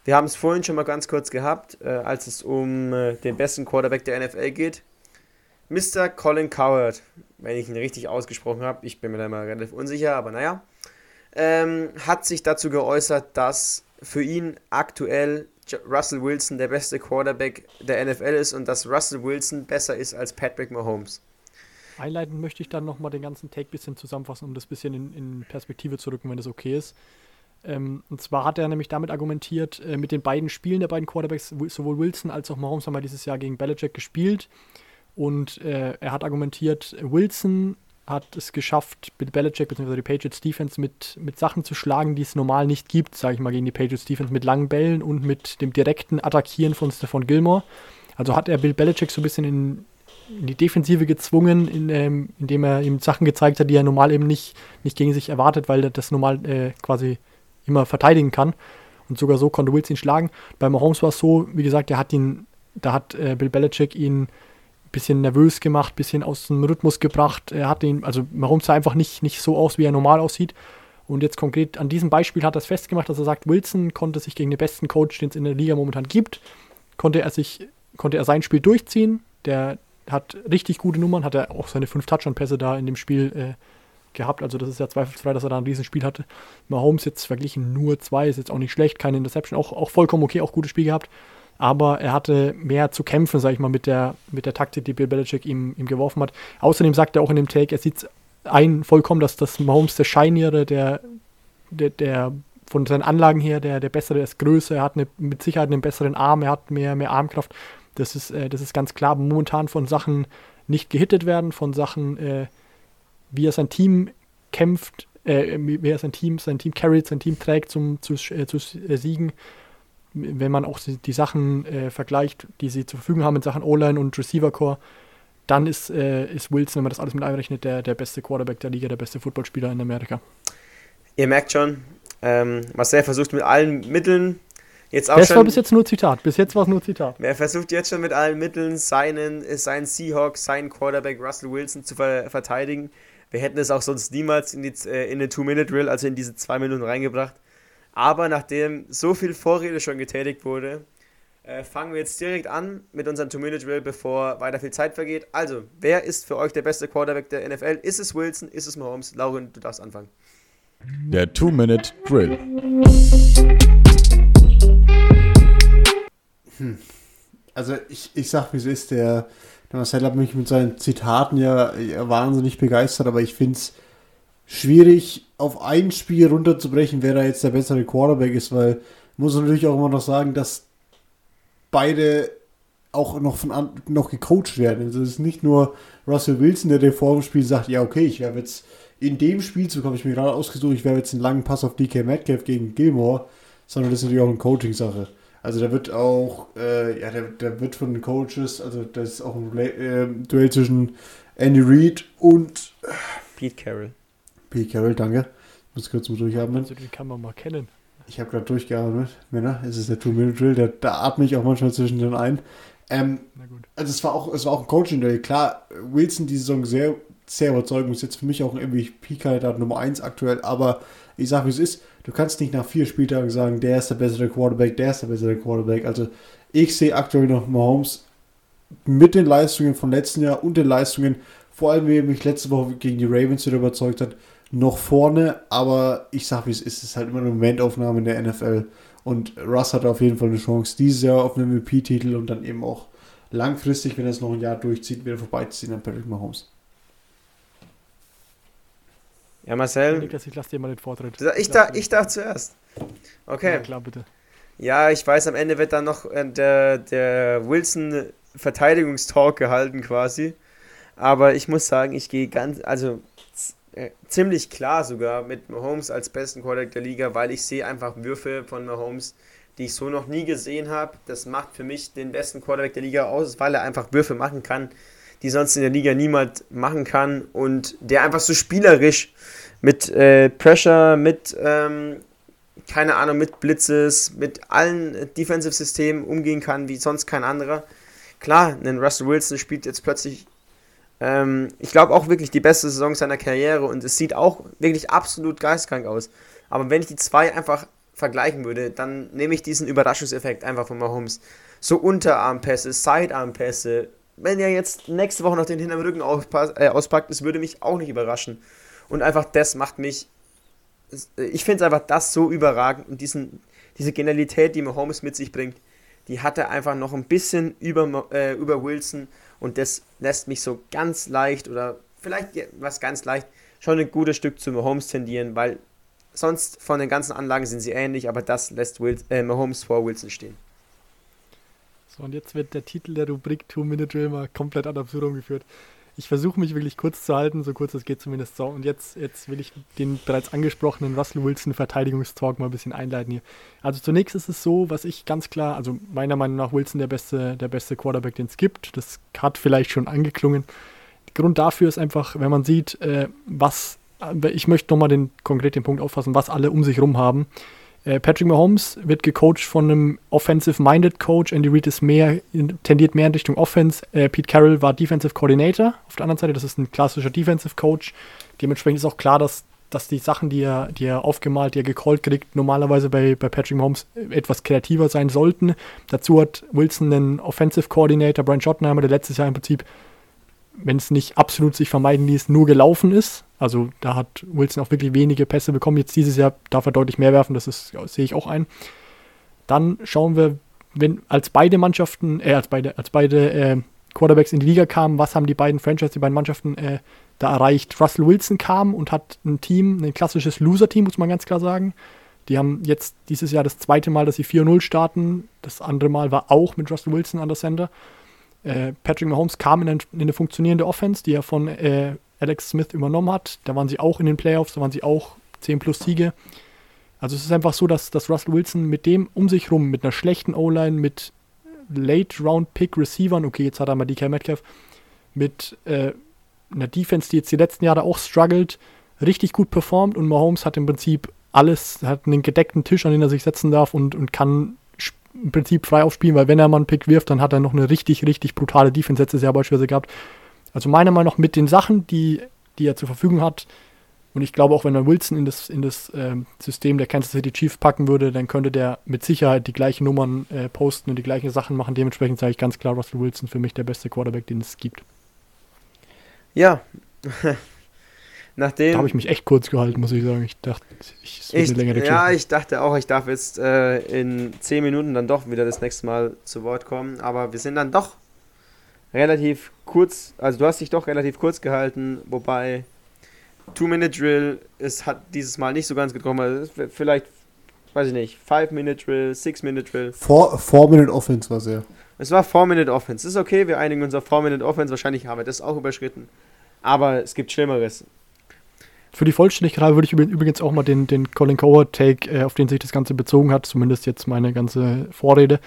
[SPEAKER 2] Wir haben es vorhin schon mal ganz kurz gehabt, äh, als es um äh, den besten Quarterback der NFL geht. Mr. Colin Coward, wenn ich ihn richtig ausgesprochen habe, ich bin mir da mal relativ unsicher, aber naja, ähm, hat sich dazu geäußert, dass für ihn aktuell Russell Wilson der beste Quarterback der NFL ist und dass Russell Wilson besser ist als Patrick Mahomes.
[SPEAKER 3] Einleitend möchte ich dann nochmal den ganzen Take ein bisschen zusammenfassen, um das ein bisschen in, in, Perspektive zu rücken, wenn das okay ist. Ähm, und zwar hat er nämlich damit argumentiert, äh, mit den beiden Spielen der beiden Quarterbacks, sowohl Wilson als auch Mahomes haben wir dieses Jahr gegen Belichick gespielt. Und äh, er hat argumentiert, Wilson hat es geschafft, mit Belichick bzw. die Patriots Defense mit, mit Sachen zu schlagen, die es normal nicht gibt, sage ich mal, gegen die Patriots Defense mit langen Bällen und mit dem direkten Attackieren von Stephon Gilmore. Also hat er Bill Belichick so ein bisschen in, in die Defensive gezwungen, in, ähm, indem er ihm Sachen gezeigt hat, die er normal eben nicht, nicht gegen sich erwartet, weil er das normal äh, quasi immer verteidigen kann. Und sogar so konnte Wilson ihn schlagen. Bei Mahomes war es so, wie gesagt, er hat ihn, da hat äh, Bill Belichick ihn bisschen nervös gemacht, bisschen aus dem Rhythmus gebracht. Er hat ihn, also Mahomes sah einfach nicht, nicht so aus, wie er normal aussieht. Und jetzt konkret an diesem Beispiel hat er es festgemacht, dass er sagt, Wilson konnte sich gegen den besten Coach, den es in der Liga momentan gibt, konnte er sich, konnte er sein Spiel durchziehen. Der hat richtig gute Nummern, hat er auch seine fünf Touchdown-Pässe da in dem Spiel äh, gehabt. Also das ist ja zweifelsfrei, dass er da ein Riesenspiel hatte. Mahomes jetzt verglichen nur zwei, ist jetzt auch nicht schlecht, keine Interception, auch, auch vollkommen okay, auch gutes Spiel gehabt aber er hatte mehr zu kämpfen, sag ich mal, mit der, mit der Taktik, die Bill Belichick ihm, ihm geworfen hat. Außerdem sagt er auch in dem Take, er sieht ein vollkommen, dass das Mahomes der Shiniere, der, der, der von seinen Anlagen her, der, der bessere, ist größer, er hat eine, mit Sicherheit einen besseren Arm, er hat mehr, mehr Armkraft. Das ist, äh, das ist ganz klar. Momentan von Sachen nicht gehittet werden, von Sachen, äh, wie er sein Team kämpft, äh, wie er sein Team, sein Team carried, sein Team trägt zum, zu, äh, zu Siegen wenn man auch die, Sachen äh, vergleicht, die sie zur Verfügung haben in Sachen O-Line und Receiver-Core, dann ist, äh, ist Wilson, wenn man das alles mit einrechnet, der, der beste Quarterback der Liga, der beste Footballspieler in Amerika.
[SPEAKER 2] Ihr merkt schon, ähm, Marcel versucht mit allen Mitteln jetzt auch
[SPEAKER 3] das
[SPEAKER 2] schon.
[SPEAKER 3] war bis jetzt nur Zitat. Bis jetzt war es nur Zitat.
[SPEAKER 2] Er versucht jetzt schon mit allen Mitteln seinen, seinen Seahawks, seinen Quarterback Russell Wilson zu ver verteidigen. Wir hätten es auch sonst niemals in, die, äh, in den Two-Minute-Drill, also in diese zwei Minuten reingebracht. Aber nachdem so viel Vorrede schon getätigt wurde, äh, fangen wir jetzt direkt an mit unserem Two-Minute-Drill, bevor weiter viel Zeit vergeht. Also, wer ist für euch der beste Quarterback der NFL? Ist es Wilson? Ist es Mahomes? Lauren, du darfst anfangen.
[SPEAKER 1] Der Two-Minute-Drill.
[SPEAKER 4] Hm. Also, ich, ich sag, wie es ist, der, der Marcel hat mich mit seinen Zitaten ja, ja wahnsinnig begeistert, aber ich finde es schwierig, auf ein Spiel runterzubrechen, wer da jetzt der bessere Quarterback ist, weil muss natürlich auch immer noch sagen, dass beide auch noch von an, noch gecoacht werden. Also es ist nicht nur Russell Wilson, der dir vor dem Spiel sagt, ja okay, ich werde jetzt in dem Spielzug habe ich mir gerade ausgesucht, ich werde jetzt einen langen Pass auf DK Metcalf gegen Gilmore, sondern das ist natürlich auch eine Coaching-Sache. Also da wird auch, äh, ja, der, der wird von den Coaches, also das ist auch ein äh, Duell zwischen Andy Reid und
[SPEAKER 2] Pete Carroll.
[SPEAKER 4] P. Carroll, danke. Ich muss kurz mal durchatmen.
[SPEAKER 3] Also den kann man mal kennen.
[SPEAKER 4] Ich habe gerade durchgeatmet. Männer, es ist der Two-Minute-Drill, da, da atme ich auch manchmal zwischendrin ein. Ähm, also es war auch, es war auch ein Coaching-Drill. Klar, Wilson die Saison sehr, sehr überzeugend. Ist jetzt für mich auch ein MVP-Kandidat Nummer 1 aktuell, aber ich sage, wie es ist, du kannst nicht nach vier Spieltagen sagen, der ist der bessere Quarterback, der ist der bessere Quarterback. Also ich sehe aktuell noch Mahomes mit den Leistungen von letzten Jahr und den Leistungen, vor allem wie er mich letzte Woche gegen die Ravens wieder überzeugt hat, noch vorne, aber ich sag wie es ist, es ist halt immer eine Momentaufnahme in der NFL. Und Russ hat auf jeden Fall eine Chance, dieses Jahr auf einen MVP-Titel und dann eben auch langfristig, wenn er es noch ein Jahr durchzieht, wieder vorbeiziehen an Patrick Mahomes.
[SPEAKER 2] Ja, Marcel.
[SPEAKER 3] Niklas, ich lasse dir mal den Vortritt.
[SPEAKER 2] Ich, da, ich darf zuerst. Okay.
[SPEAKER 3] Ja, klar, bitte.
[SPEAKER 2] Ja, ich weiß, am Ende wird dann noch äh, der, der Wilson Verteidigungstalk gehalten quasi. Aber ich muss sagen, ich gehe ganz, also äh, ziemlich klar sogar mit Mahomes als besten Quarterback der Liga, weil ich sehe einfach Würfe von Mahomes, die ich so noch nie gesehen habe. Das macht für mich den besten Quarterback der Liga aus, weil er einfach Würfe machen kann, die sonst in der Liga niemand machen kann und der einfach so spielerisch mit äh, Pressure, mit ähm, keine Ahnung, mit Blitzes, mit allen Defensive-Systemen umgehen kann, wie sonst kein anderer. Klar, ein Russell Wilson spielt jetzt plötzlich ähm, ich glaube auch wirklich die beste Saison seiner Karriere und es sieht auch wirklich absolut geistkrank aus. Aber wenn ich die zwei einfach vergleichen würde, dann nehme ich diesen Überraschungseffekt einfach von Mahomes. So Unterarmpässe, Sidearmpässe. Wenn er jetzt nächste Woche noch den hinteren Rücken äh, auspackt, das würde mich auch nicht überraschen. Und einfach das macht mich. Ich finde es einfach das so überragend und diesen, diese Genialität, die Mahomes mit sich bringt, die hat er einfach noch ein bisschen über, äh, über Wilson und das lässt mich so ganz leicht oder vielleicht was ganz leicht schon ein gutes Stück zu Mahomes tendieren, weil sonst von den ganzen Anlagen sind sie ähnlich, aber das lässt Will, äh, Mahomes vor Wilson stehen.
[SPEAKER 3] So, und jetzt wird der Titel der Rubrik Two-Minute-Drill mal komplett ad absurdum geführt. Ich versuche mich wirklich kurz zu halten, so kurz es geht zumindest so. Und jetzt, jetzt will ich den bereits angesprochenen Russell Wilson Verteidigungstalk mal ein bisschen einleiten hier. Also zunächst ist es so, was ich ganz klar, also meiner Meinung nach Wilson der beste, der beste Quarterback, den es gibt. Das hat vielleicht schon angeklungen. Grund dafür ist einfach, wenn man sieht, äh, was, äh, ich möchte nochmal den konkreten Punkt auffassen, was alle um sich rum haben. Äh, Patrick Mahomes wird gecoacht von einem offensive-minded Coach. Andy Reid ist mehr, tendiert mehr in Richtung Offense. Äh, Pete Carroll war Defensive Coordinator auf der anderen Seite. Das ist ein klassischer Defensive Coach. Dementsprechend ist auch klar, dass, dass die Sachen, die er, die er aufgemalt, die er gecallt kriegt, normalerweise bei, bei Patrick Mahomes etwas kreativer sein sollten. Dazu hat Wilson einen Offensive Coordinator, Brian Schottenheimer, der letztes Jahr im Prinzip wenn es nicht absolut sich vermeiden ließ, nur gelaufen ist. Also da hat Wilson auch wirklich wenige Pässe bekommen. Jetzt dieses Jahr darf er deutlich mehr werfen, das ist, ja, sehe ich auch ein. Dann schauen wir, wenn als beide Mannschaften, äh, als beide, als beide äh, Quarterbacks in die Liga kamen, was haben die beiden Franchise, die beiden Mannschaften äh, da erreicht? Russell Wilson kam und hat ein Team, ein klassisches Loser-Team, muss man ganz klar sagen. Die haben jetzt dieses Jahr das zweite Mal, dass sie 4-0 starten. Das andere Mal war auch mit Russell Wilson an der Center. Äh, Patrick Mahomes kam in, ein, in, eine funktionierende Offense, die er von äh, Alex Smith übernommen hat. Da waren sie auch in den Playoffs, da waren sie auch 10 plus Siege. Also es ist einfach so, dass, dass Russell Wilson mit dem um sich rum, mit einer schlechten O-Line, mit Late-Round-Pick-Receivern, okay, jetzt hat er mal DK Metcalf, mit äh, einer Defense, die jetzt die letzten Jahre auch struggelt, richtig gut performt und Mahomes hat im Prinzip alles, hat einen gedeckten Tisch, an den er sich setzen darf und, und kann im Prinzip frei aufspielen, weil wenn er mal einen Pick wirft, dann hat er noch eine richtig, richtig brutale Defense letztes Jahr beispielsweise gehabt. Also meiner Meinung nach mit den Sachen, die, die er zur Verfügung hat, und ich glaube auch, wenn man Wilson in das, in das ähm, System der Kansas City Chiefs packen würde, dann könnte der mit Sicherheit die gleichen Nummern äh, posten und die gleichen Sachen machen. Dementsprechend sage ich ganz klar, Russell Wilson für mich der beste Quarterback, den es gibt.
[SPEAKER 2] Ja,
[SPEAKER 3] Nachdem, da habe ich mich echt kurz gehalten, muss ich sagen. Ich dachte,
[SPEAKER 2] ich, es wird ich, eine längere Ja, ich dachte auch, ich darf jetzt äh, in 10 Minuten dann doch wieder das nächste Mal zu Wort kommen. Aber wir sind dann doch relativ kurz, also du hast dich doch relativ kurz gehalten, wobei Two-Minute-Drill es hat dieses Mal nicht so ganz gekommen. Also vielleicht, weiß ich nicht, Five-Minute-Drill, Six-Minute-Drill.
[SPEAKER 4] Four-Minute-Offense war es ja.
[SPEAKER 2] Es war Four-Minute-Offense. Ist okay, wir einigen uns auf Four-Minute-Offense. Wahrscheinlich haben wir das auch überschritten. Aber es gibt Schlimmeres.
[SPEAKER 3] Für die Vollständigkeit würde ich übrigens auch mal den, den Colin Coward-Take, äh, auf den sich das Ganze bezogen hat, zumindest jetzt meine ganze Vorrede,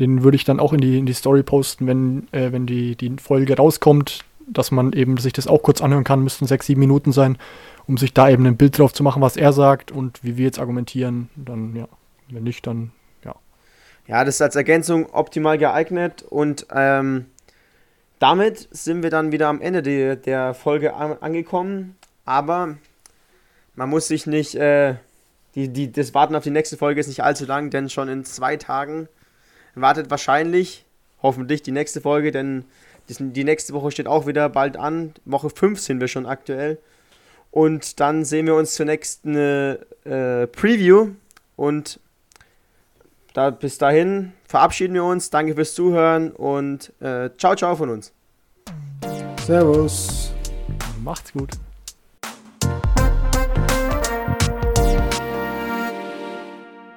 [SPEAKER 3] den würde ich dann auch in die, in die Story posten, wenn, äh, wenn die, die Folge rauskommt, dass man eben sich das auch kurz anhören kann, müssten sechs, sieben Minuten sein, um sich da eben ein Bild drauf zu machen, was er sagt und wie wir jetzt argumentieren. Dann, ja, wenn nicht, dann, ja.
[SPEAKER 2] Ja, das ist als Ergänzung optimal geeignet und ähm, damit sind wir dann wieder am Ende de, der Folge angekommen. Aber man muss sich nicht, äh, die, die, das Warten auf die nächste Folge ist nicht allzu lang, denn schon in zwei Tagen wartet wahrscheinlich, hoffentlich die nächste Folge, denn die, die nächste Woche steht auch wieder bald an. Woche 5 sind wir schon aktuell. Und dann sehen wir uns zur nächsten äh, Preview. Und da, bis dahin verabschieden wir uns. Danke fürs Zuhören und äh, ciao, ciao von uns.
[SPEAKER 4] Servus.
[SPEAKER 3] Macht's gut.